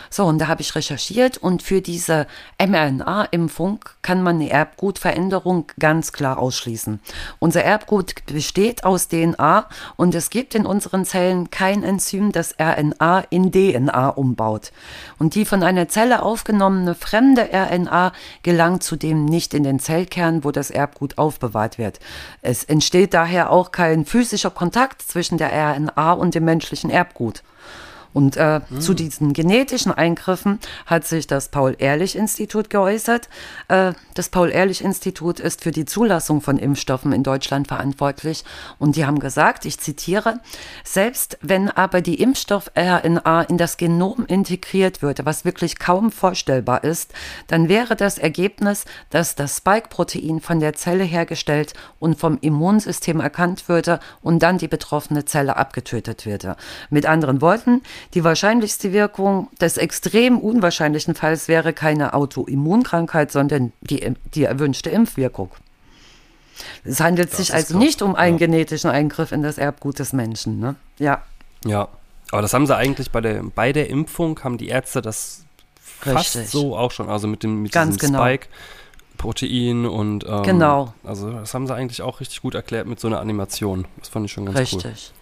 So, und da habe ich recherchiert und für diese mRNA-Impfung kann man eine Erbgutveränderung ganz klar ausschließen. Unser Erbgut besteht aus DNA und es gibt in unseren Zellen kein Enzym, das RNA in DNA umbaut. Und die von einer Zelle aufgenommene fremde RNA gelangt zudem nicht in den Zellkern, wo das Erbgut aufbewahrt wird. Es entsteht daher auch kein physischer Kontakt zwischen der RNA und dem menschlichen Erbgut. Und äh, mhm. zu diesen genetischen Eingriffen hat sich das Paul-Ehrlich-Institut geäußert. Äh, das Paul-Ehrlich-Institut ist für die Zulassung von Impfstoffen in Deutschland verantwortlich. Und die haben gesagt, ich zitiere, selbst wenn aber die Impfstoff-RNA in das Genom integriert würde, was wirklich kaum vorstellbar ist, dann wäre das Ergebnis, dass das Spike-Protein von der Zelle hergestellt und vom Immunsystem erkannt würde und dann die betroffene Zelle abgetötet würde. Mit anderen Worten, die wahrscheinlichste Wirkung des extrem unwahrscheinlichen Falls wäre keine Autoimmunkrankheit, sondern die, die erwünschte Impfwirkung. Es handelt das sich also krass. nicht um einen ja. genetischen Eingriff in das Erbgut des Menschen. Ne? Ja. Ja, aber das haben sie eigentlich bei der, bei der Impfung, haben die Ärzte das fast Richtig. so auch schon, also mit dem mit Ganz genau. Spike. Protein und ähm, genau. Also das haben sie eigentlich auch richtig gut erklärt mit so einer Animation. Das fand ich schon ganz richtig. cool. Richtig.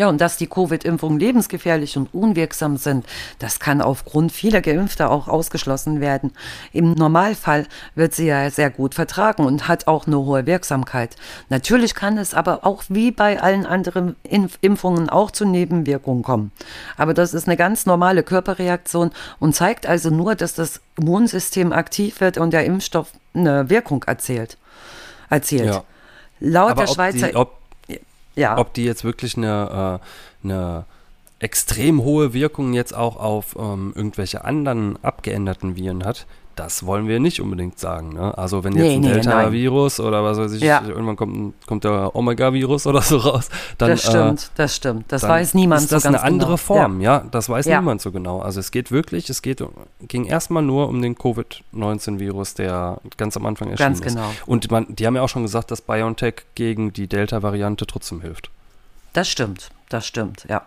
Ja, und dass die Covid-Impfungen lebensgefährlich und unwirksam sind, das kann aufgrund vieler Geimpfter auch ausgeschlossen werden. Im Normalfall wird sie ja sehr gut vertragen und hat auch eine hohe Wirksamkeit. Natürlich kann es aber auch wie bei allen anderen Impf Impfungen auch zu Nebenwirkungen kommen. Aber das ist eine ganz normale Körperreaktion und zeigt also nur, dass das Immunsystem aktiv wird und der Impfstoff eine Wirkung erzählt. Erzählt. Ja. Laut aber der Schweizer. Die, ob ja. Ob die jetzt wirklich eine, äh, eine extrem hohe Wirkung jetzt auch auf ähm, irgendwelche anderen abgeänderten Viren hat, das wollen wir nicht unbedingt sagen. Ne? Also wenn jetzt nee, ein nee, Delta-Virus oder was weiß ich, ja. irgendwann kommt, kommt der Omega-Virus oder so raus, dann Das stimmt, äh, das stimmt. Das weiß niemand so ganz genau. Das ist eine andere genau. Form, ja. ja. Das weiß ja. niemand so genau. Also es geht wirklich, es geht, ging erstmal nur um den Covid-19-Virus, der ganz am Anfang erschienen ganz genau. ist. Und man, die haben ja auch schon gesagt, dass BioNTech gegen die Delta-Variante trotzdem hilft. Das stimmt, das stimmt, ja.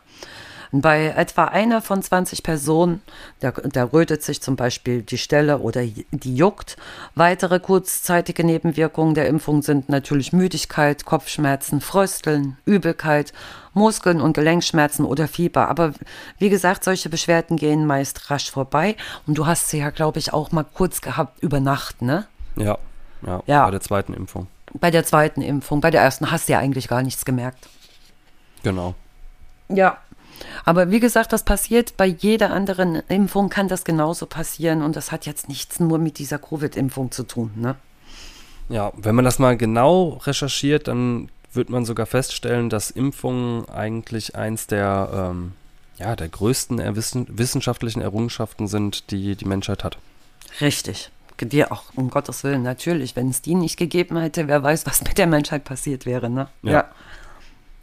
Bei etwa einer von 20 Personen, da, da rötet sich zum Beispiel die Stelle oder die juckt. Weitere kurzzeitige Nebenwirkungen der Impfung sind natürlich Müdigkeit, Kopfschmerzen, Frösteln, Übelkeit, Muskeln- und Gelenkschmerzen oder Fieber. Aber wie gesagt, solche Beschwerden gehen meist rasch vorbei. Und du hast sie ja, glaube ich, auch mal kurz gehabt über Nacht, ne? Ja, ja, ja, bei der zweiten Impfung. Bei der zweiten Impfung. Bei der ersten hast du ja eigentlich gar nichts gemerkt. Genau. Ja, aber wie gesagt, das passiert bei jeder anderen Impfung, kann das genauso passieren und das hat jetzt nichts nur mit dieser Covid-Impfung zu tun. Ne? Ja, wenn man das mal genau recherchiert, dann wird man sogar feststellen, dass Impfungen eigentlich eins der, ähm, ja, der größten wissenschaftlichen Errungenschaften sind, die die Menschheit hat. Richtig. Dir auch, um Gottes Willen, natürlich. Wenn es die nicht gegeben hätte, wer weiß, was mit der Menschheit passiert wäre. Ne? ja. ja.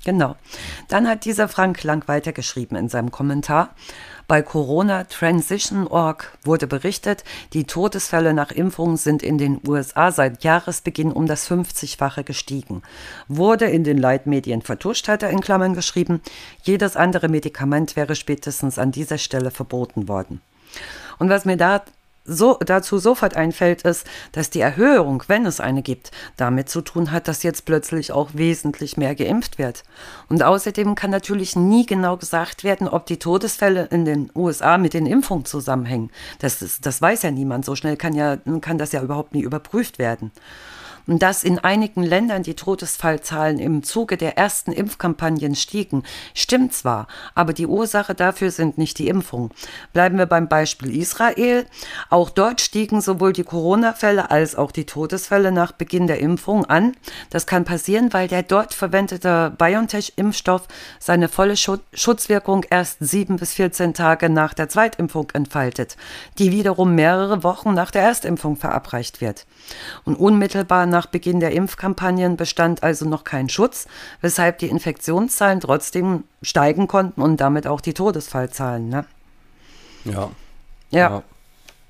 Genau. Dann hat dieser Frank Lang weitergeschrieben in seinem Kommentar. Bei Corona Transition.org wurde berichtet, die Todesfälle nach Impfungen sind in den USA seit Jahresbeginn um das 50-fache gestiegen. Wurde in den Leitmedien vertuscht, hat er in Klammern geschrieben, jedes andere Medikament wäre spätestens an dieser Stelle verboten worden. Und was mir da so, dazu sofort einfällt, ist, dass die Erhöhung, wenn es eine gibt, damit zu tun hat, dass jetzt plötzlich auch wesentlich mehr geimpft wird. Und außerdem kann natürlich nie genau gesagt werden, ob die Todesfälle in den USA mit den Impfungen zusammenhängen. Das, ist, das weiß ja niemand. So schnell kann, ja, kann das ja überhaupt nie überprüft werden dass in einigen Ländern die Todesfallzahlen im Zuge der ersten Impfkampagnen stiegen, stimmt zwar, aber die Ursache dafür sind nicht die Impfungen. Bleiben wir beim Beispiel Israel. Auch dort stiegen sowohl die Corona-Fälle als auch die Todesfälle nach Beginn der Impfung an. Das kann passieren, weil der dort verwendete BioNTech-Impfstoff seine volle Schutzwirkung erst sieben bis 14 Tage nach der Zweitimpfung entfaltet, die wiederum mehrere Wochen nach der Erstimpfung verabreicht wird. Und unmittelbar nach Beginn der Impfkampagnen bestand also noch kein Schutz, weshalb die Infektionszahlen trotzdem steigen konnten und damit auch die Todesfallzahlen. Ne? Ja. Ja.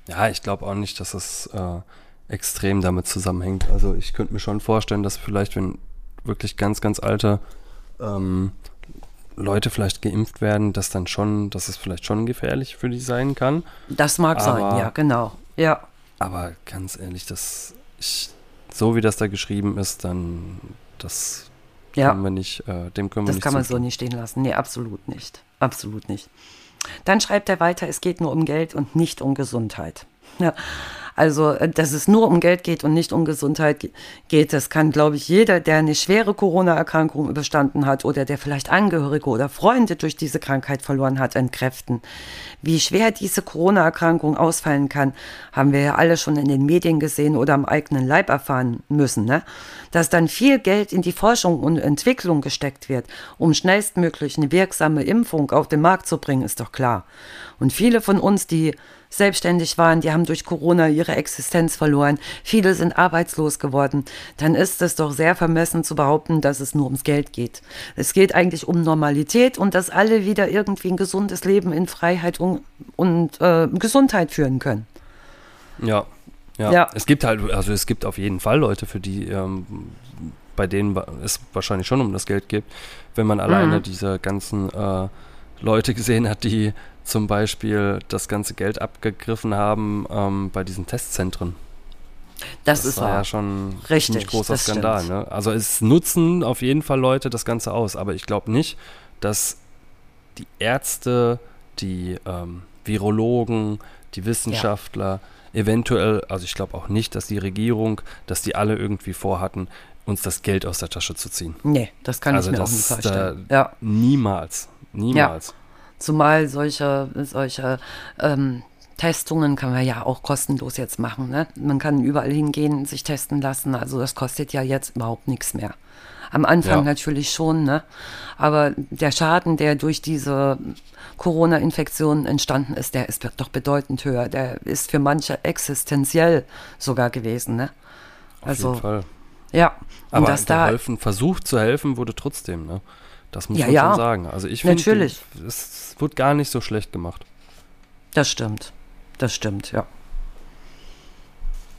Ja, ich glaube auch nicht, dass es äh, extrem damit zusammenhängt. Also ich könnte mir schon vorstellen, dass vielleicht, wenn wirklich ganz, ganz alte ähm, Leute vielleicht geimpft werden, dass dann schon, dass es vielleicht schon gefährlich für die sein kann. Das mag Aber- sein, ja, genau. Ja, Aber ganz ehrlich, das ich, so wie das da geschrieben ist, dann das ja. können wir nicht, äh, dem können wir Das nicht kann man so nicht stehen lassen. Nee, absolut nicht. Absolut nicht. Dann schreibt er weiter, es geht nur um Geld und nicht um Gesundheit. Ja, also, äh, dass es nur um Geld geht und nicht um Gesundheit ge- geht, das kann, glaube ich, jeder, der eine schwere Corona-Erkrankung überstanden hat oder der vielleicht Angehörige oder Freunde durch diese Krankheit verloren hat, entkräften. Wie schwer diese Corona-Erkrankung ausfallen kann, haben wir ja alle schon in den Medien gesehen oder am eigenen Leib erfahren müssen. Ne? Dass dann viel Geld in die Forschung und Entwicklung gesteckt wird, um schnellstmöglich eine wirksame Impfung auf den Markt zu bringen, ist doch klar. Und viele von uns, die selbstständig waren, die haben durch Corona ihre Existenz verloren, viele sind arbeitslos geworden, dann ist es doch sehr vermessen zu behaupten, dass es nur ums Geld geht. Es geht eigentlich um Normalität und dass alle wieder irgendwie ein gesundes Leben in Freiheit und, und äh, Gesundheit führen können. Ja, ja. Ja. Es gibt halt, also es gibt auf jeden Fall Leute, für die, ähm, bei denen es wahrscheinlich schon um das Geld geht, wenn man alleine Mhm. diese ganzen äh, Leute gesehen hat, die zum Beispiel das ganze Geld abgegriffen haben ähm, bei diesen Testzentren. Das, ist war wahr. ja schon ein Richtig, ziemlich großer das Skandal. Ne? Also es nutzen auf jeden Fall Leute das Ganze aus, aber ich glaube nicht, dass die Ärzte, die ähm, Virologen, die Wissenschaftler, eventuell, also ich glaube auch nicht, dass die Regierung, dass die alle irgendwie vorhatten, uns das Geld aus der Tasche zu ziehen. Nee, das kann Also ich mir auch das, nicht vorstellen. äh, ja. Niemals. Niemals. Zumal solche, solche ähm, Testungen kann man ja auch kostenlos jetzt machen. Ne? Man kann überall hingehen, sich testen lassen. Also das kostet ja jetzt überhaupt nichts mehr. Am Anfang Ja. natürlich schon, ne? Aber der Schaden, der durch diese Corona-Infektion entstanden ist, der ist doch bedeutend höher. Der ist für manche existenziell sogar gewesen, ne? Auf Also, jeden Fall. ja. Und Aber dass da geholfen, versucht zu helfen wurde trotzdem, ne? Das muss Ja, man ja. schon sagen. Also ich finde, Natürlich. es wird gar nicht so schlecht gemacht. Das stimmt. Das stimmt, ja.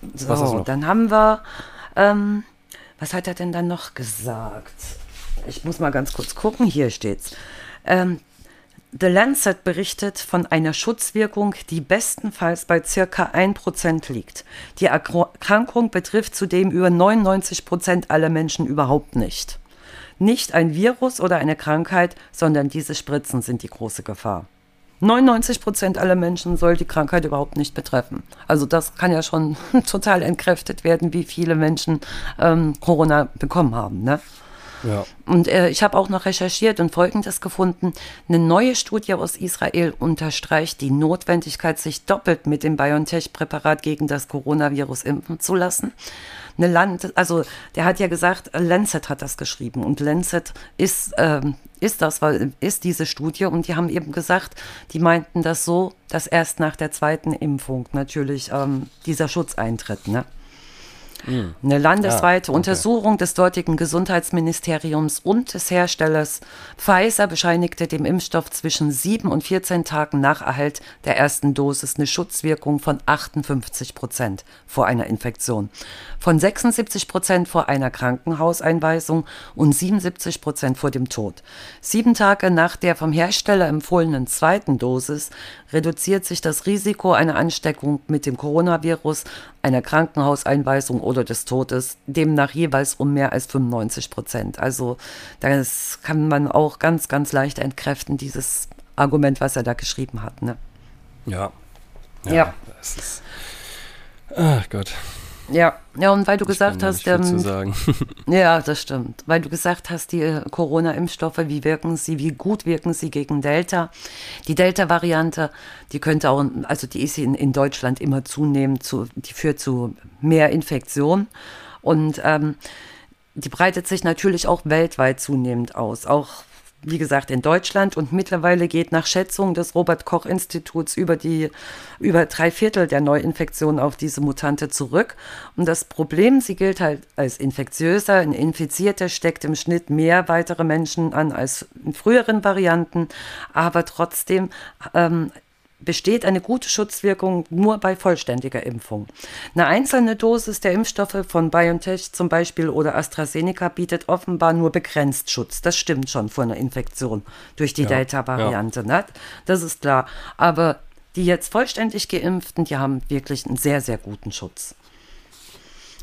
Was So, noch? dann haben wir, ähm, was hat er denn dann noch gesagt? Ich muss mal ganz kurz gucken, hier steht's. Ähm, The Lancet berichtet von einer Schutzwirkung, die bestenfalls bei circa 1% liegt. Die Erkrankung betrifft zudem über 99% aller Menschen überhaupt nicht. Nicht ein Virus oder eine Krankheit, sondern diese Spritzen sind die große Gefahr. 99 Prozent aller Menschen soll die Krankheit überhaupt nicht betreffen. Also das kann ja schon total entkräftet werden, wie viele Menschen ähm, Corona bekommen haben. Ne? Ja. Und äh, ich habe auch noch recherchiert und Folgendes gefunden. Eine neue Studie aus Israel unterstreicht die Notwendigkeit, sich doppelt mit dem BioNTech-Präparat gegen das Coronavirus impfen zu lassen. Eine Land, also der hat ja gesagt, Lancet hat das geschrieben und Lancet ist, ähm, ist das, weil ist diese Studie und die haben eben gesagt, die meinten das so, dass erst nach der zweiten Impfung natürlich ähm, dieser Schutz eintritt. Ne? Eine landesweite Ah, okay. Untersuchung des dortigen Gesundheitsministeriums und des Herstellers Pfizer bescheinigte dem Impfstoff zwischen 7 und 14 Tagen nach Erhalt der ersten Dosis eine Schutzwirkung von 58 Prozent vor einer Infektion, von 76 Prozent vor einer Krankenhauseinweisung und 77 Prozent vor dem Tod. Sieben Tage nach der vom Hersteller empfohlenen zweiten Dosis reduziert sich das Risiko einer Ansteckung mit dem Coronavirus, einer Krankenhauseinweisung oder des Todes demnach jeweils um mehr als 95 Prozent. Also das kann man auch ganz, ganz leicht entkräften, dieses Argument, was er da geschrieben hat. Ne? Ja. Ja. Das ist, ach Gott. Ja, ja, und weil du ich gesagt hast, ähm. Ja, das stimmt. Weil du gesagt hast, die äh, Corona-Impfstoffe, wie wirken sie, wie gut wirken sie gegen Delta? Die Delta-Variante, die könnte auch, also die ist in, in Deutschland immer zunehmend zu, die führt zu mehr Infektion. Und ähm, die breitet sich natürlich auch weltweit zunehmend aus. Auch wie gesagt, in Deutschland. Und mittlerweile geht nach Schätzung des Robert-Koch-Instituts über die über drei Viertel der Neuinfektionen auf diese Mutante zurück. Und das Problem, sie gilt halt als infektiöser, ein Infizierter steckt im Schnitt mehr weitere Menschen an als in früheren Varianten, aber trotzdem ähm, besteht eine gute Schutzwirkung nur bei vollständiger Impfung. Eine einzelne Dosis der Impfstoffe von BioNTech zum Beispiel oder AstraZeneca bietet offenbar nur begrenzt Schutz. Das stimmt schon vor einer Infektion durch die ja, Delta-Variante. Ja. Ne? Das ist klar. Aber die jetzt vollständig geimpften, die haben wirklich einen sehr, sehr guten Schutz.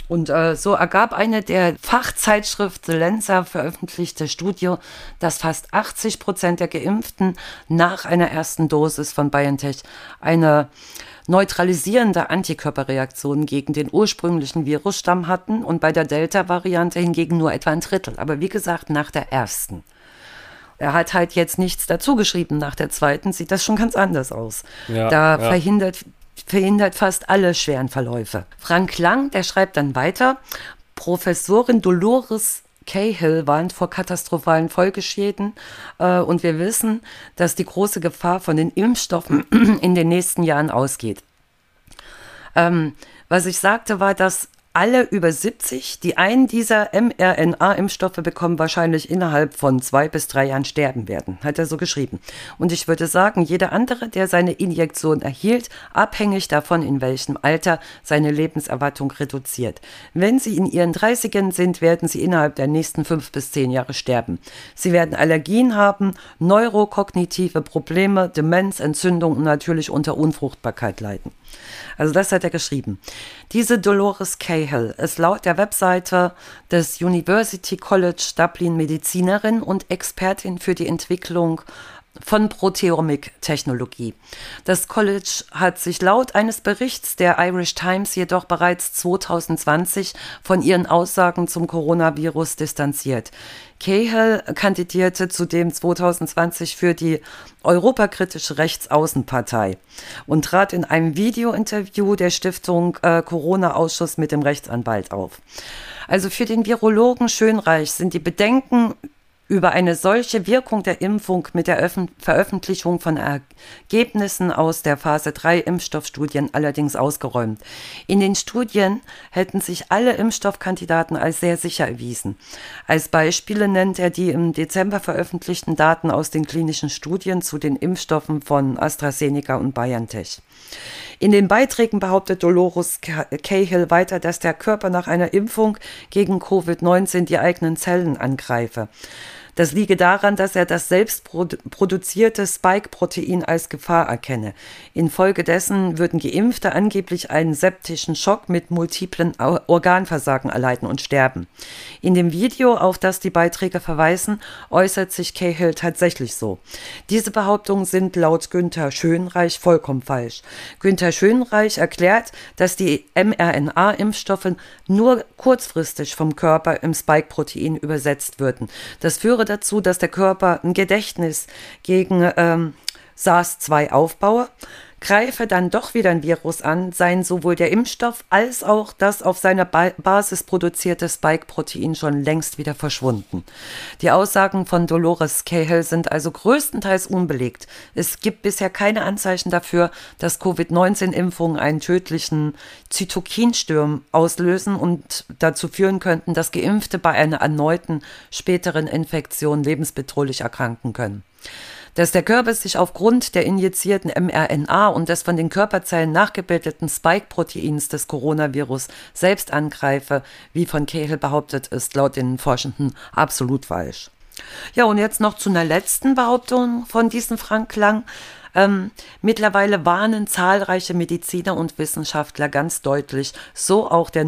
Und äh, so ergab eine der Fachzeitschrift The Lenza veröffentlichte Studie, dass fast 80 Prozent der Geimpften nach einer ersten Dosis von BioNTech eine neutralisierende Antikörperreaktion gegen den ursprünglichen Virusstamm hatten und bei der Delta-Variante hingegen nur etwa ein Drittel. Aber wie gesagt, nach der ersten. Er hat halt jetzt nichts dazu geschrieben. Nach der zweiten sieht das schon ganz anders aus. Ja, da ja. verhindert verhindert fast alle schweren Verläufe. Frank Lang, der schreibt dann weiter, Professorin Dolores Cahill warnt vor katastrophalen Folgeschäden äh, und wir wissen, dass die große Gefahr von den Impfstoffen in den nächsten Jahren ausgeht. Ähm, was ich sagte, war, dass alle über 70, die einen dieser mRNA-Impfstoffe bekommen, wahrscheinlich innerhalb von zwei bis drei Jahren sterben werden, hat er so geschrieben. Und ich würde sagen, jeder andere, der seine Injektion erhielt, abhängig davon, in welchem Alter seine Lebenserwartung reduziert. Wenn Sie in Ihren 30ern sind, werden Sie innerhalb der nächsten fünf bis zehn Jahre sterben. Sie werden Allergien haben, neurokognitive Probleme, Demenz, Entzündung und natürlich unter Unfruchtbarkeit leiden. Also das hat er geschrieben. Diese Dolores Cahill ist laut der Webseite des University College Dublin Medizinerin und Expertin für die Entwicklung von Proteomik-Technologie. Das College hat sich laut eines Berichts der Irish Times jedoch bereits 2020 von ihren Aussagen zum Coronavirus distanziert. Cahill kandidierte zudem 2020 für die europakritische Rechtsaußenpartei und trat in einem Videointerview der Stiftung äh, Corona-Ausschuss mit dem Rechtsanwalt auf. Also für den Virologen Schönreich sind die Bedenken über eine solche Wirkung der Impfung mit der Öffn Veröffentlichung von Ergebnissen aus der Phase 3 Impfstoffstudien allerdings ausgeräumt. In den Studien hätten sich alle Impfstoffkandidaten als sehr sicher erwiesen. Als Beispiele nennt er die im Dezember veröffentlichten Daten aus den klinischen Studien zu den Impfstoffen von AstraZeneca und BioNTech. In den Beiträgen behauptet Dolores Cahill weiter, dass der Körper nach einer Impfung gegen Covid-19 die eigenen Zellen angreife. Das liege daran, dass er das selbst produzierte Spike-Protein als Gefahr erkenne. Infolgedessen würden Geimpfte angeblich einen septischen Schock mit multiplen Organversagen erleiden und sterben. In dem Video, auf das die Beiträge verweisen, äußert sich Cahill tatsächlich so. Diese Behauptungen sind laut Günther Schönreich vollkommen falsch. Günther Schönreich erklärt, dass die mRNA-Impfstoffe nur kurzfristig vom Körper im Spike-Protein übersetzt würden. Das führe dazu, dass der Körper ein Gedächtnis gegen ähm, SARS-2 aufbaue, greife dann doch wieder ein Virus an, seien sowohl der Impfstoff als auch das auf seiner ba Basis produzierte Spike-Protein schon längst wieder verschwunden. Die Aussagen von Dolores Cahill sind also größtenteils unbelegt. Es gibt bisher keine Anzeichen dafür, dass Covid-19-Impfungen einen tödlichen Zytokinsturm auslösen und dazu führen könnten, dass Geimpfte bei einer erneuten späteren Infektion lebensbedrohlich erkranken können dass der Körper sich aufgrund der injizierten mRNA und des von den Körperzellen nachgebildeten Spike-Proteins des Coronavirus selbst angreife, wie von Cahill behauptet, ist laut den Forschenden absolut falsch. Ja, und jetzt noch zu einer letzten Behauptung von diesem Frank Lang. Ähm, mittlerweile warnen zahlreiche Mediziner und Wissenschaftler ganz deutlich, so auch der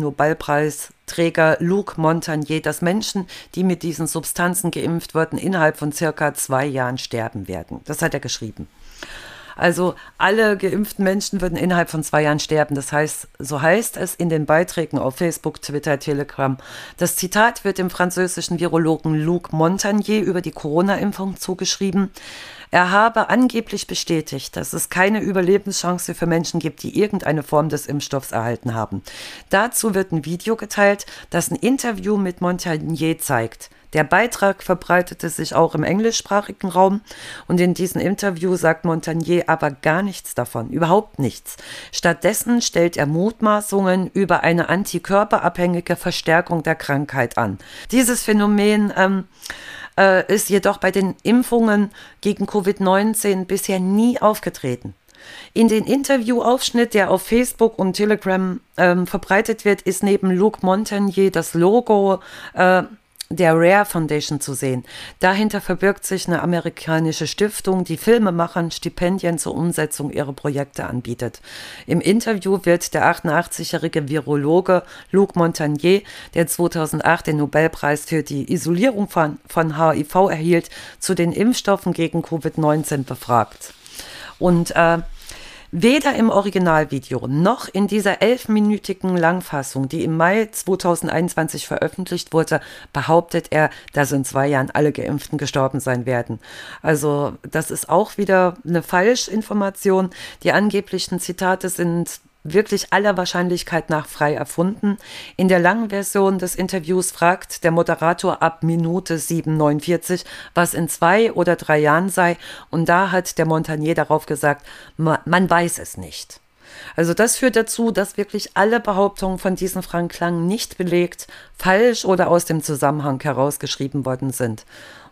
Nobelpreisträger Luc Montagnier, dass Menschen, die mit diesen Substanzen geimpft wurden, innerhalb von circa zwei Jahren sterben werden. Das hat er geschrieben. Also alle geimpften Menschen würden innerhalb von zwei Jahren sterben. Das heißt, so heißt es in den Beiträgen auf Facebook, Twitter, Telegram. Das Zitat wird dem französischen Virologen Luc Montagnier über die Corona-Impfung zugeschrieben. Er habe angeblich bestätigt, dass es keine Überlebenschance für Menschen gibt, die irgendeine Form des Impfstoffs erhalten haben. Dazu wird ein Video geteilt, das ein Interview mit Montagnier zeigt. Der Beitrag verbreitete sich auch im englischsprachigen Raum und in diesem Interview sagt Montagnier aber gar nichts davon, überhaupt nichts. Stattdessen stellt er Mutmaßungen über eine antikörperabhängige Verstärkung der Krankheit an. Dieses Phänomen ähm, äh, ist jedoch bei den Impfungen gegen Covid-19 bisher nie aufgetreten. In den Interviewaufschnitt, der auf Facebook und Telegram ähm, verbreitet wird, ist neben Luc Montagnier das Logo äh, der Rare Foundation zu sehen. Dahinter verbirgt sich eine amerikanische Stiftung, die Filmemachern Stipendien zur Umsetzung ihrer Projekte anbietet. Im Interview wird der 88-jährige Virologe Luc Montagnier, der 2008 den Nobelpreis für die Isolierung von, von HIV erhielt, zu den Impfstoffen gegen Covid-19 befragt. Und äh, Weder im Originalvideo noch in dieser elfminütigen Langfassung, die im Mai 2021 veröffentlicht wurde, behauptet er, dass in zwei Jahren alle Geimpften gestorben sein werden. Also das ist auch wieder eine Falschinformation. Die angeblichen Zitate sind wirklich aller Wahrscheinlichkeit nach frei erfunden. In der langen Version des Interviews fragt der Moderator ab Minute 7,49, was in zwei oder drei Jahren sei. Und da hat der Montagnier darauf gesagt, man weiß es nicht. Also das führt dazu, dass wirklich alle Behauptungen von diesem Frank Klang nicht belegt, falsch oder aus dem Zusammenhang herausgeschrieben worden sind.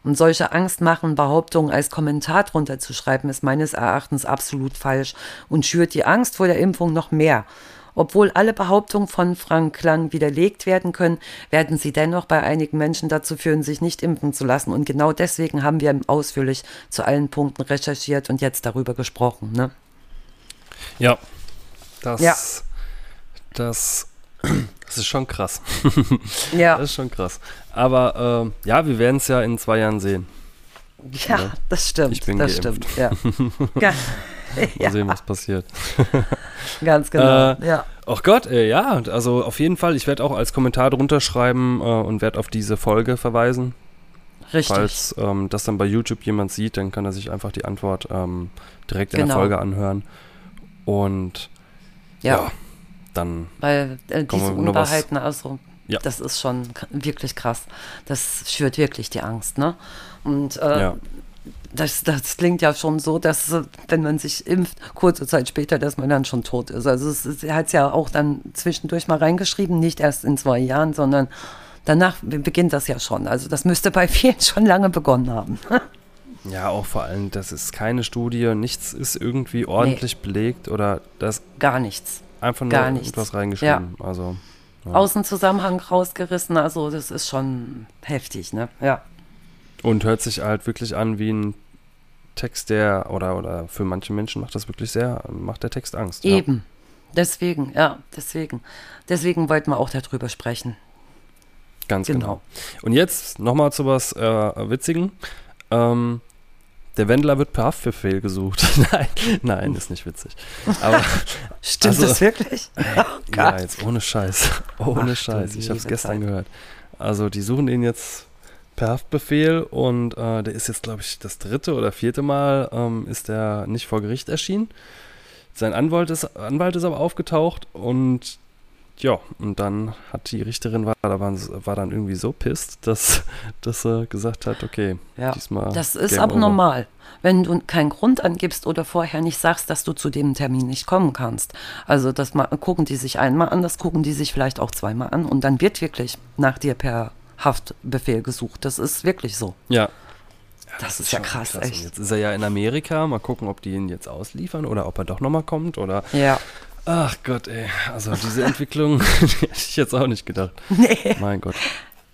Und solche angstmachenden Behauptungen als Kommentar drunter zu schreiben, ist meines Erachtens absolut falsch und schürt die Angst vor der Impfung noch mehr. Obwohl alle Behauptungen von Frank Klang widerlegt werden können, werden sie dennoch bei einigen Menschen dazu führen, sich nicht impfen zu lassen. Und genau deswegen haben wir ausführlich zu allen Punkten recherchiert und jetzt darüber gesprochen. Ne? Ja, das, ja. das das ist schon krass. ja. Das ist schon krass. Aber äh, ja, wir werden es ja in zwei Jahren sehen. Ja, ja, das stimmt. Ich bin das geimpft. stimmt, ja. Mal sehen, was passiert. Ganz genau, äh, ja. Ach Gott, äh, ja, also auf jeden Fall, ich werde auch als Kommentar drunter schreiben äh, und werde auf diese Folge verweisen. Richtig. Falls ähm, das dann bei YouTube jemand sieht, dann kann er sich einfach die Antwort ähm, direkt in Genau. der Folge anhören. Und Ja. ja, dann Weil äh, diese Unwahrheiten, also Ja. das ist schon wirklich krass. Das schürt wirklich die Angst, ne? Und äh, ja. das, das klingt ja schon so, dass äh, wenn man sich impft, kurze Zeit später, dass man dann schon tot ist. Also es, er hat es ja auch dann zwischendurch mal reingeschrieben, nicht erst in zwei Jahren, sondern danach beginnt das ja schon. Also das müsste bei vielen schon lange begonnen haben. Ja, auch vor allem, das ist keine Studie, nichts ist irgendwie ordentlich belegt oder das Gar nichts. Einfach nur Gar nichts. etwas reingeschrieben. Also, ja. Aus dem Zusammenhang rausgerissen, also das ist schon heftig, ne? Ja. Und hört sich halt wirklich an wie ein Text, der, oder, oder für manche Menschen macht das wirklich sehr, macht der Text Angst. Ja. Eben. Deswegen, ja, deswegen. Deswegen wollten wir auch darüber sprechen. Ganz genau. Genau. Und jetzt nochmal zu was äh, Witzigen. Ähm, der Wendler wird per Haftbefehl gesucht. nein, nein, ist nicht witzig. Aber Stimmt Also- das wirklich? Oh ja, jetzt ohne Scheiß. Ohne Ach Scheiß. Ich habe es gestern Zeit. gehört. Also die suchen ihn jetzt per Haftbefehl und äh, der ist jetzt, glaube ich, das dritte oder vierte Mal ähm, ist er nicht vor Gericht erschienen. Sein Anwalt ist, Anwalt ist aber aufgetaucht und ja, und dann hat die Richterin war, war dann irgendwie so pisst, dass, dass er gesagt hat, okay, Ja, diesmal. das ist Game aber over. normal. Wenn du keinen Grund angibst oder vorher nicht sagst, dass du zu dem Termin nicht kommen kannst. Also das ma- gucken die sich einmal an, das gucken die sich vielleicht auch zweimal an und dann wird wirklich nach dir per Haftbefehl gesucht. Das ist wirklich so. Ja. Das ist ja krass, Und echt. Jetzt ist er ja in Amerika. Mal gucken, ob die ihn jetzt ausliefern oder ob er doch nochmal kommt oder Ja. Ach Gott, ey. Also diese Entwicklung die hätte ich jetzt auch nicht gedacht. Nee, Mein Gott.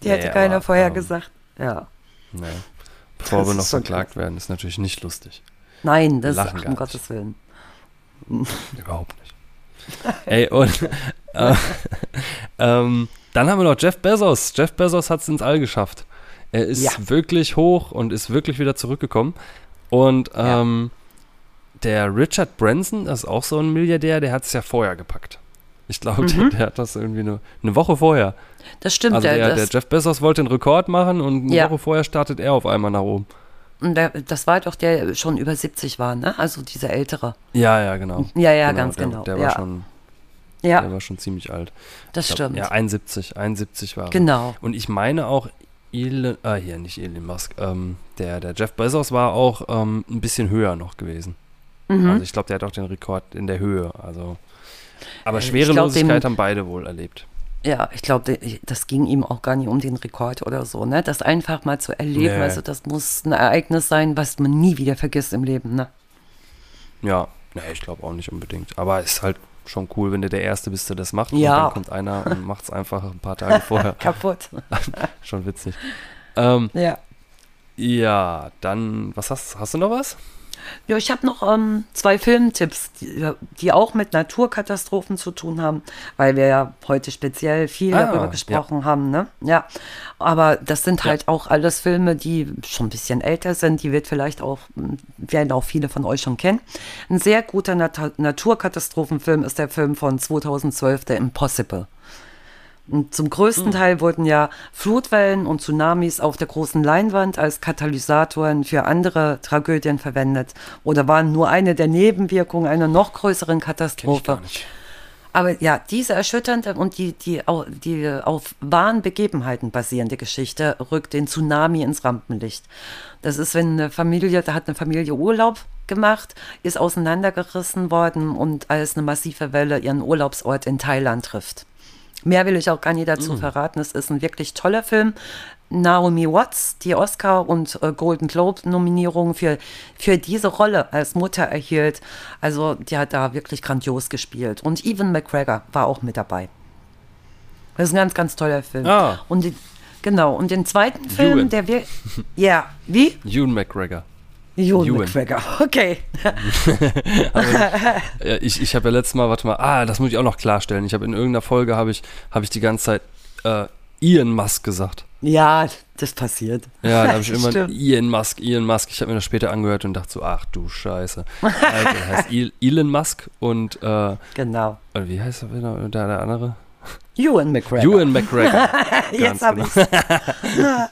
die hätte Nee, keiner aber, vorher ähm, gesagt. Ja. Nee. Bevor Das wir noch verklagt werden, ist natürlich nicht lustig. Nein, das ist um nicht. Gottes Willen. Überhaupt nicht. ey, und äh, ähm, dann haben wir noch Jeff Bezos. Jeff Bezos hat es ins All geschafft. Er ist Ja. wirklich hoch und ist wirklich wieder zurückgekommen. Und Ja. Der Richard Branson, das ist auch so ein Milliardär, der hat es ja vorher gepackt. Ich glaube, Mhm. der, der hat das irgendwie eine, eine Woche vorher. Das stimmt. Also der, der, der das, Jeff Bezos wollte einen Rekord machen und eine Ja. Woche vorher startet er auf einmal nach oben. und der, das war doch der schon über 70 war, ne? Also dieser ältere. Ja, ja, genau. Ja, ja, genau, ganz der, genau. Der ja, war, schon, ja der war schon ziemlich alt. das glaub, stimmt. Ja, 71, 71 war er. genau. Und ich meine auch, Elon, ah, hier, nicht Elon Musk, ähm, der, der Jeff Bezos war auch ähm, ein bisschen höher noch gewesen. Mhm. Also ich glaube, der hat auch den Rekord in der Höhe. Also, aber Äh, Schwerelosigkeit glaub, haben beide wohl erlebt. Ja, ich glaube, das ging ihm auch gar nicht um den Rekord oder so, ne? Das einfach mal zu erleben, Nee. also das muss ein Ereignis sein, was man nie wieder vergisst im Leben, ne? Ja, Nee, ich glaube auch nicht unbedingt. Aber ist halt schon cool, wenn du der Erste bist, der das macht. Ja. Und dann kommt einer und macht es einfach ein paar Tage vorher. Kaputt. schon witzig. Ähm, Ja. ja, dann, was hast, hast du noch was? Ja, ich habe noch ähm, zwei Filmtipps, die, die auch mit Naturkatastrophen zu tun haben, weil wir ja heute speziell viel Ah, darüber ja. gesprochen haben. Ne? Ja, aber das sind Ja. halt auch alles Filme, die schon ein bisschen älter sind. Die wird vielleicht auch, m, werden auch viele von euch schon kennen. Ein sehr guter Nat Naturkatastrophenfilm ist der Film von 2012, The Impossible. Und zum größten Teil wurden ja Flutwellen und Tsunamis auf der großen Leinwand als Katalysatoren für andere Tragödien verwendet oder waren nur eine der Nebenwirkungen einer noch größeren Katastrophe. Aber ja, diese erschütternde und die, die, die auf wahren Begebenheiten basierende Geschichte rückt den Tsunami ins Rampenlicht. Das ist, wenn eine Familie, da hat eine Familie Urlaub gemacht, ist auseinandergerissen worden und als eine massive Welle ihren Urlaubsort in Thailand trifft. Mehr will ich auch gar nicht dazu verraten. Es ist ein wirklich toller Film. Naomi Watts, die Oscar- und äh, Golden Globe-Nominierung für, für diese Rolle als Mutter erhielt. Also, die hat da wirklich grandios gespielt. Und Evan McGregor war auch mit dabei. Das ist ein ganz, ganz toller Film. Ah. Und die, genau. Und den zweiten Film, Ewan. der wir. Ja, wie? Ewan McGregor. Ewan Ewan. McGregor. Okay. Ja, ich ich habe ja letztes Mal, warte mal, ah, das muss ich auch noch klarstellen. Ich habe in irgendeiner Folge, habe ich, habe ich die ganze Zeit äh, Ian Musk gesagt. Ja, das passiert. Ja, da habe ich immer Stimmt. Ian Musk, Ian Musk. Ich habe mir das später angehört und dachte so, ach du Scheiße. Alter, der heißt Elon Musk und äh, Genau. wie heißt der, der andere? Ewan McGregor. Ewan McGregor. Jetzt habe genau. ich's.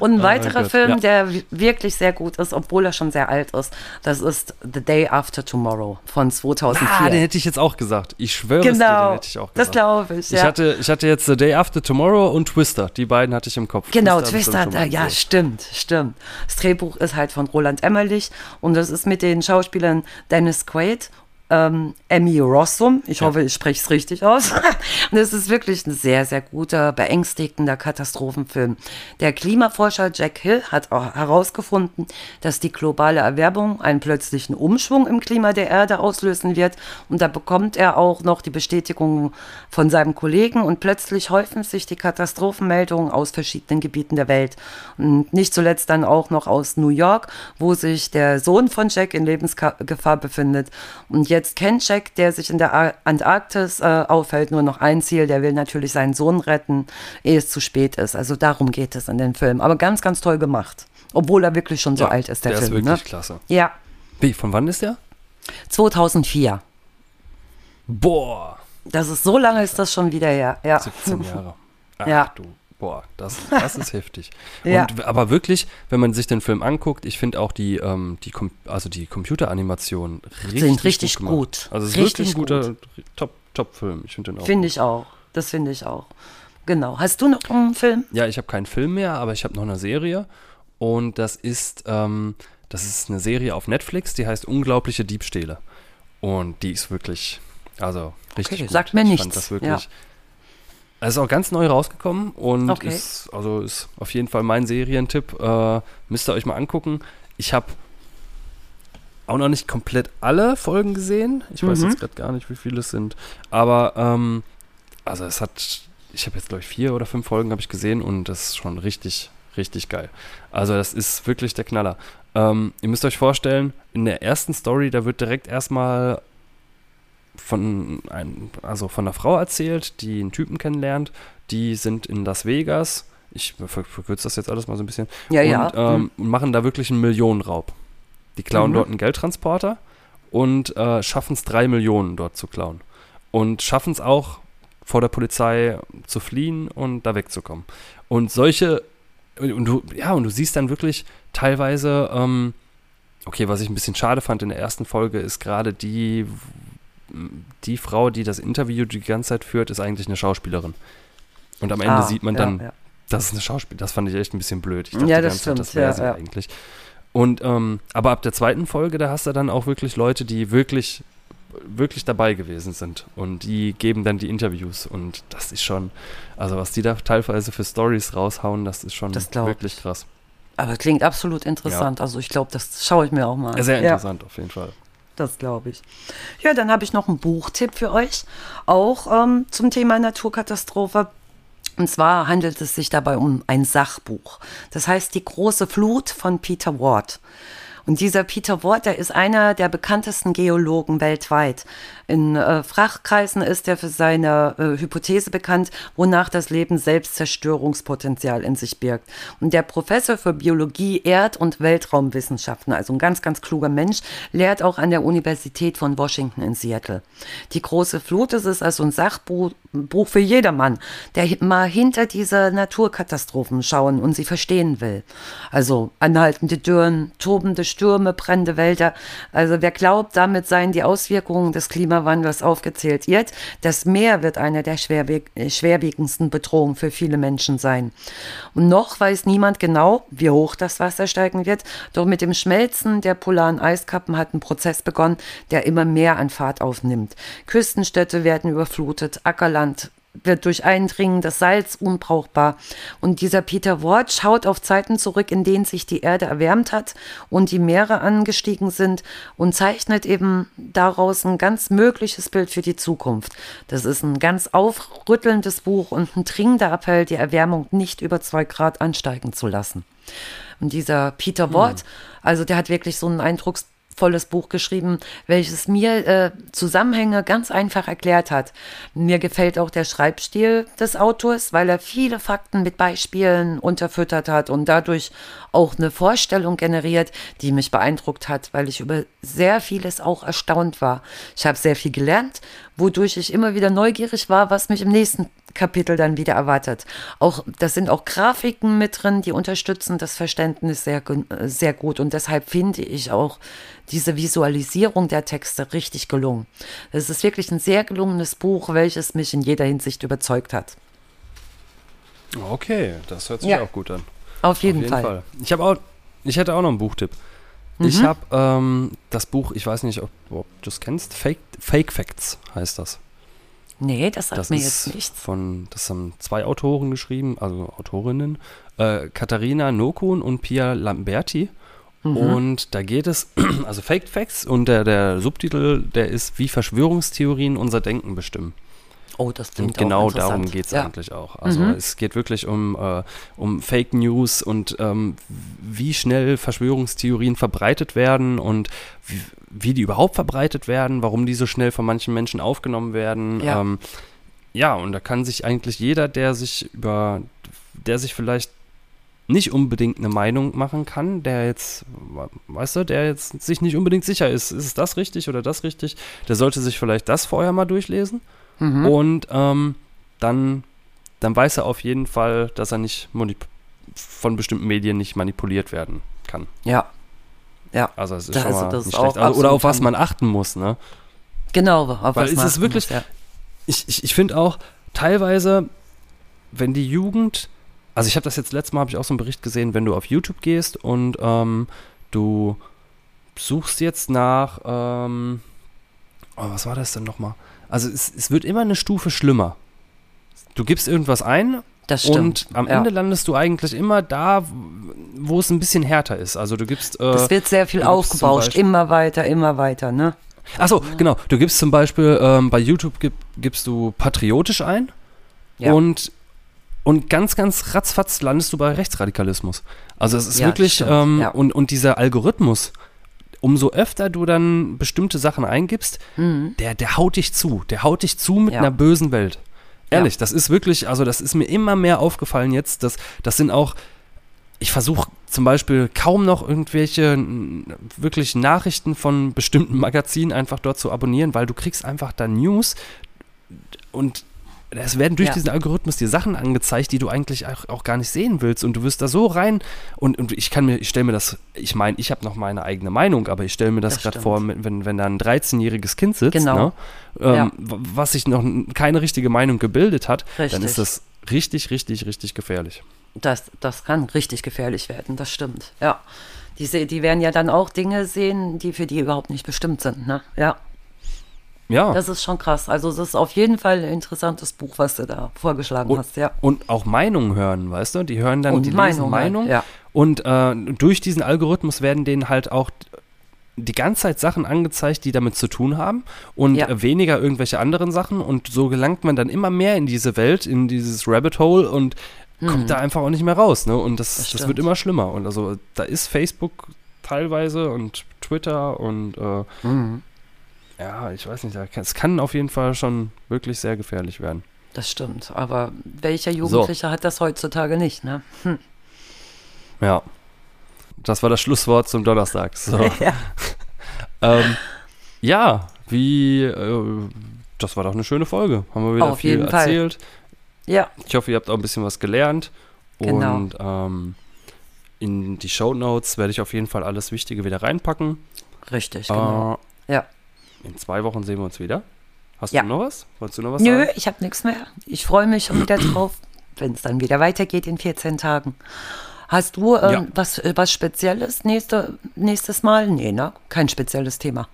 Und ein weiterer Gott, Film, ja. der wi- wirklich sehr gut ist, obwohl er schon sehr alt ist, das ist The Day After Tomorrow von 2004. Ah, den hätte ich jetzt auch gesagt. Ich schwöre es dir, den genau, hätte ich auch das gesagt. glaube ich. Ich, Ja. hatte, ich hatte jetzt The Day After Tomorrow und Twister. Die beiden hatte ich im Kopf. Genau, ich Twister, mal ja, stimmt, stimmt. Das Drehbuch ist halt von Roland Emmerlich und das ist mit den Schauspielern Dennis Quaid, ähm, Emmy Rossum, ich hoffe, ich spreche es richtig aus. und es ist wirklich ein sehr, sehr guter, beängstigender Katastrophenfilm. Der Klimaforscher Jack Hill hat auch herausgefunden, dass die globale Erwärmung einen plötzlichen Umschwung im Klima der Erde auslösen wird und da bekommt er auch noch die Bestätigung von seinem Kollegen und plötzlich häufen sich die Katastrophenmeldungen aus verschiedenen Gebieten der Welt. Und nicht zuletzt dann auch noch aus New York, wo sich der Sohn von Jack in Lebensgefahr befindet. Und jetzt kennt Jack, der sich in der Ar- Antarktis äh, aufhält, nur noch ein Ziel. Der will natürlich seinen Sohn retten, ehe es zu spät ist. Also darum geht es in dem Film. Aber ganz, ganz toll gemacht. Obwohl er wirklich schon so Ja, alt ist, der, der Film. ist wirklich ne? klasse. Ja, Wie, von wann ist der? 2004. Boah, Das ist so lange ist das schon wieder her. Ja. 17 Jahre. Ach Ja. du, boah, das, das ist heftig. Ja. Und, aber wirklich, wenn man sich den Film anguckt, ich finde auch die, ähm, die, Com also die Computeranimationen richtig, Sind richtig gut. Gut. Also es ist Richtig wirklich ein guter Top, Top-Film. Ich finde den auch. Finde ich auch. Das finde ich auch. Genau. Hast du noch einen Film? Ja, ich habe keinen Film mehr, aber ich habe noch eine Serie. Und das ist, ähm, das ist eine Serie auf Netflix, die heißt Unglaubliche Diebstähle. Und die ist wirklich, also richtig Okay, gut. sagt mir ich nichts, Fand das wirklich. ja. Es ist auch ganz neu rausgekommen und Okay. ist, also ist auf jeden Fall mein Serientipp. Äh, müsst ihr euch mal angucken. Ich habe auch noch nicht komplett alle Folgen gesehen. Ich weiß Mhm. jetzt gerade gar nicht, wie viele es sind. Aber ähm, also es hat, ich habe jetzt glaube ich vier oder fünf Folgen habe ich gesehen und das ist schon richtig, richtig geil. Also das ist wirklich der Knaller. Ähm, ihr müsst euch vorstellen, in der ersten Story, da wird direkt erstmal von, ein, also von einer Frau erzählt, die einen Typen kennenlernt. Die sind in Las Vegas. Ich ver verkürze das jetzt alles mal so ein bisschen. Ja, und, ja. Ähm, und machen da wirklich einen Millionenraub. Die klauen Mhm. dort einen Geldtransporter und äh, schaffen es, drei Millionen dort zu klauen. Und schaffen es auch, vor der Polizei zu fliehen und da wegzukommen. Und solche, und du, ja, und du siehst dann wirklich teilweise, ähm, okay, was ich ein bisschen schade fand in der ersten Folge, ist gerade die, die Frau, die das Interview die ganze Zeit führt, ist eigentlich eine Schauspielerin. Und am Ende Ah, sieht man ja, dann, ja. das ist eine Schauspielerin. Das fand ich echt ein bisschen blöd. Ich dachte Ja, die das ganze Zeit, stimmt, das wäre ja, sie ja. eigentlich. Und, ähm, aber ab der zweiten Folge, da hast du dann auch wirklich Leute, die wirklich, wirklich dabei gewesen sind. Und die geben dann die Interviews. Und das ist schon, also was die da teilweise für Stories raushauen, das ist schon Das wirklich krass. Aber klingt absolut interessant. Also ich glaube, das schaue ich mir auch mal an. Sehr Ja. interessant auf jeden Fall. Das glaube ich. Ja, dann habe ich noch einen Buchtipp für euch, auch ähm, zum Thema Naturkatastrophe. Und zwar handelt es sich dabei um ein Sachbuch. Das heißt Die große Flut von Peter Ward. Und dieser Peter Ward, der ist einer der bekanntesten Geologen weltweit. In äh, Fachkreisen ist er für seine äh, Hypothese bekannt, wonach das Leben selbst Zerstörungspotenzial in sich birgt. Und der Professor für Biologie, Erd- und Weltraumwissenschaften, also ein ganz, ganz kluger Mensch, lehrt auch an der Universität von Washington in Seattle. Die große Flut ist also ein Sachbuch Buch für jedermann, der mal hinter diese Naturkatastrophen schauen und sie verstehen will. Also anhaltende Dürren, tobende Stürme, brennende Wälder. Also wer glaubt, damit seien die Auswirkungen des Klimawandels aufgezählt wird, das Meer wird eine der schwerwiegendsten Bedrohungen für viele Menschen sein. Und noch weiß niemand genau, wie hoch das Wasser steigen wird, doch mit dem Schmelzen der polaren Eiskappen hat ein Prozess begonnen, der immer mehr an Fahrt aufnimmt. Küstenstädte werden überflutet, Ackerland wird durch Eindringen das Salz unbrauchbar. Und dieser Peter Ward schaut auf Zeiten zurück, in denen sich die Erde erwärmt hat und die Meere angestiegen sind und zeichnet eben daraus ein ganz mögliches Bild für die Zukunft. Das ist ein ganz aufrüttelndes Buch und ein dringender Appell, die Erwärmung nicht über zwei Grad ansteigen zu lassen. Und dieser Peter Ward, hm. also der hat wirklich so einen Eindrucks volles Buch geschrieben, welches mir äh, Zusammenhänge ganz einfach erklärt hat. Mir gefällt auch der Schreibstil des Autors, weil er viele Fakten mit Beispielen unterfüttert hat und dadurch auch eine Vorstellung generiert, die mich beeindruckt hat, weil ich über sehr vieles auch erstaunt war. Ich habe sehr viel gelernt, wodurch ich immer wieder neugierig war, was mich im nächsten Kapitel dann wieder erwartet. Auch das sind auch Grafiken mit drin, die unterstützen das Verständnis sehr, sehr gut und deshalb finde ich auch diese Visualisierung der Texte richtig gelungen. Es ist wirklich ein sehr gelungenes Buch, welches mich in jeder Hinsicht überzeugt hat. Okay, das hört sich ja. auch gut an. Auf jeden, Auf jeden Fall. Fall. Ich habe auch, ich hätte auch noch einen Buchtipp. Mhm. Ich habe ähm, das Buch, ich weiß nicht, ob, ob du es kennst, Fake, Fake Facts heißt das. Nee, das sagt das mir jetzt nichts. Von, das haben zwei Autoren geschrieben, also Autorinnen, äh, Katharina Nokun und Pia Lamberti. Mhm. Und da geht es, also Fake Facts und der, der Subtitel, der ist, wie Verschwörungstheorien unser Denken bestimmen. Oh, das klingt Und genau darum geht es ja. eigentlich auch. Also mhm. es geht wirklich um, äh, um Fake News und ähm, wie schnell Verschwörungstheorien verbreitet werden und wie, wie, die überhaupt verbreitet werden, warum die so schnell von manchen Menschen aufgenommen werden. Ja. Ähm, ja, und da kann sich eigentlich jeder, der sich über, der sich vielleicht nicht unbedingt eine Meinung machen kann, der jetzt, weißt du, der jetzt sich nicht unbedingt sicher ist, ist das richtig oder das richtig, der sollte sich vielleicht das vorher mal durchlesen Mhm. Und ähm, dann, dann weiß er auf jeden Fall, dass er nicht von bestimmten Medien nicht manipuliert werden kann. Ja. Ja. Also es ist schon mal nicht schlecht. Also, oder auf was man achten muss, ne? Genau, auf Weil was man es ist wirklich, muss, ja. ich, ich, ich finde auch, teilweise, wenn die Jugend, also ich habe das jetzt letztes Mal, habe ich auch so einen Bericht gesehen, wenn du auf YouTube gehst und ähm, du suchst jetzt nach, ähm, oh, was war das denn nochmal? Also es, es wird immer eine Stufe schlimmer. Du gibst irgendwas ein das stimmt. Und am ja. Ende landest du eigentlich immer da, wo es ein bisschen härter ist. Also du gibst. Äh, das wird sehr viel aufgebauscht, immer weiter, immer weiter, ne? Achso, ja. genau. Du gibst zum Beispiel ähm, bei YouTube gib, gibst du patriotisch ein ja. und und ganz, ganz ratzfatz landest du bei Rechtsradikalismus. Also es ist wirklich ähm, und und dieser Algorithmus umso öfter du dann bestimmte Sachen eingibst, mhm. der, der haut dich zu. Der haut dich zu mit ja. einer bösen Welt. Ehrlich, ja. das ist wirklich, also das ist mir immer mehr aufgefallen jetzt. Dass, das sind auch, ich versuche zum Beispiel kaum noch irgendwelche wirklich Nachrichten von bestimmten Magazinen einfach dort zu abonnieren, weil du kriegst einfach da News und es werden durch ja. diesen Algorithmus dir Sachen angezeigt, die du eigentlich auch, auch, gar nicht sehen willst und du wirst da so rein und, und ich kann mir, ich stelle mir das, ich meine, ich habe noch meine eigene Meinung, aber ich stelle mir das, das gerade vor, wenn, wenn da ein 13-jähriges Kind sitzt, genau. ne, ähm, ja. was sich noch keine richtige Meinung gebildet hat, richtig. dann ist das richtig, richtig, richtig gefährlich. Das, das kann richtig gefährlich werden, das stimmt, ja. Die, die werden ja dann auch Dinge sehen, die für die überhaupt nicht bestimmt sind, ne? Ja. Ja. Das ist schon krass. Also es ist auf jeden Fall ein interessantes Buch, was du da vorgeschlagen und, hast, ja. Und auch Meinungen hören, weißt du? Die hören dann und die Meinung, Meinung. Ja. Und äh, durch diesen Algorithmus werden denen halt auch die ganze Zeit Sachen angezeigt, die damit zu tun haben und Ja. weniger irgendwelche anderen Sachen und so gelangt man dann immer mehr in diese Welt, in dieses Rabbit Hole und kommt da einfach auch nicht mehr raus, ne? Und das. Das das, wird immer schlimmer und also da ist Facebook teilweise und Twitter und äh, Mhm. Ja, ich weiß nicht, es kann auf jeden Fall schon wirklich sehr gefährlich werden. Das stimmt. Aber welcher Jugendliche hat das heutzutage nicht, ne? Hm. Ja. Das war das Schlusswort zum Donnerstag. So. Ja. ähm, ja, wie, äh, das war doch eine schöne Folge. Haben wir wieder Auf viel jeden Fall. erzählt. Ja, Ich hoffe, ihr habt auch ein bisschen was gelernt. Genau. Und ähm, in die Show Notes werde ich auf jeden Fall alles Wichtige wieder reinpacken. richtig, genau. Äh, Ja. In zwei Wochen sehen wir uns wieder. Hast Ja. du noch was? Wolltest du noch was Nö, sagen? ich habe nichts mehr. Ich freue mich schon wieder drauf, wenn es dann wieder weitergeht in 14 Tagen. Hast du ähm, Ja. was, äh, was Spezielles nächste, nächstes Mal? Nee, ne? Kein spezielles Thema.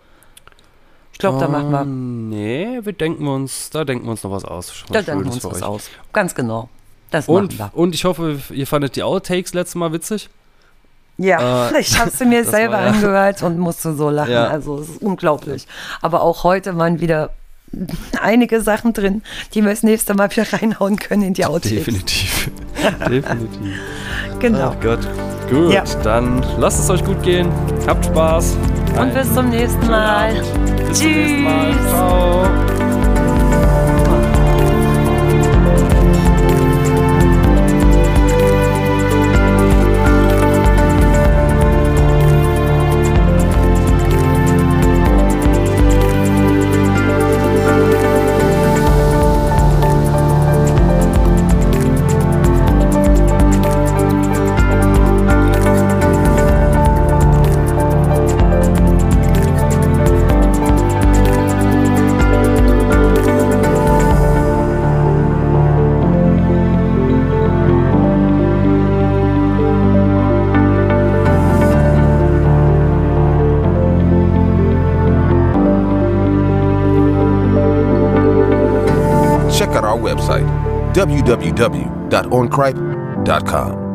Ich glaube, da machen wir, Ähm, Nee, wir denken uns, da denken wir uns noch was aus. Was da denken wir uns was euch. aus. Ganz genau. Das Und, machen und ich hoffe, ihr fandet die Outtakes letztes Mal witzig. Ja, äh, ich habe sie mir selber war ja- angehört und musste so lachen. Ja. Also es ist unglaublich. Aber auch heute waren wieder einige Sachen drin, die wir das nächste Mal wieder reinhauen können in die Outtakes. Definitiv. Definitiv. Genau. Ach Gott. Gut, Ja. dann lasst es euch gut gehen. Habt Spaß. Und bis zum nächsten Mal. Bis zum nächsten Mal. Tschüss. Ciao. www.oncripe.com.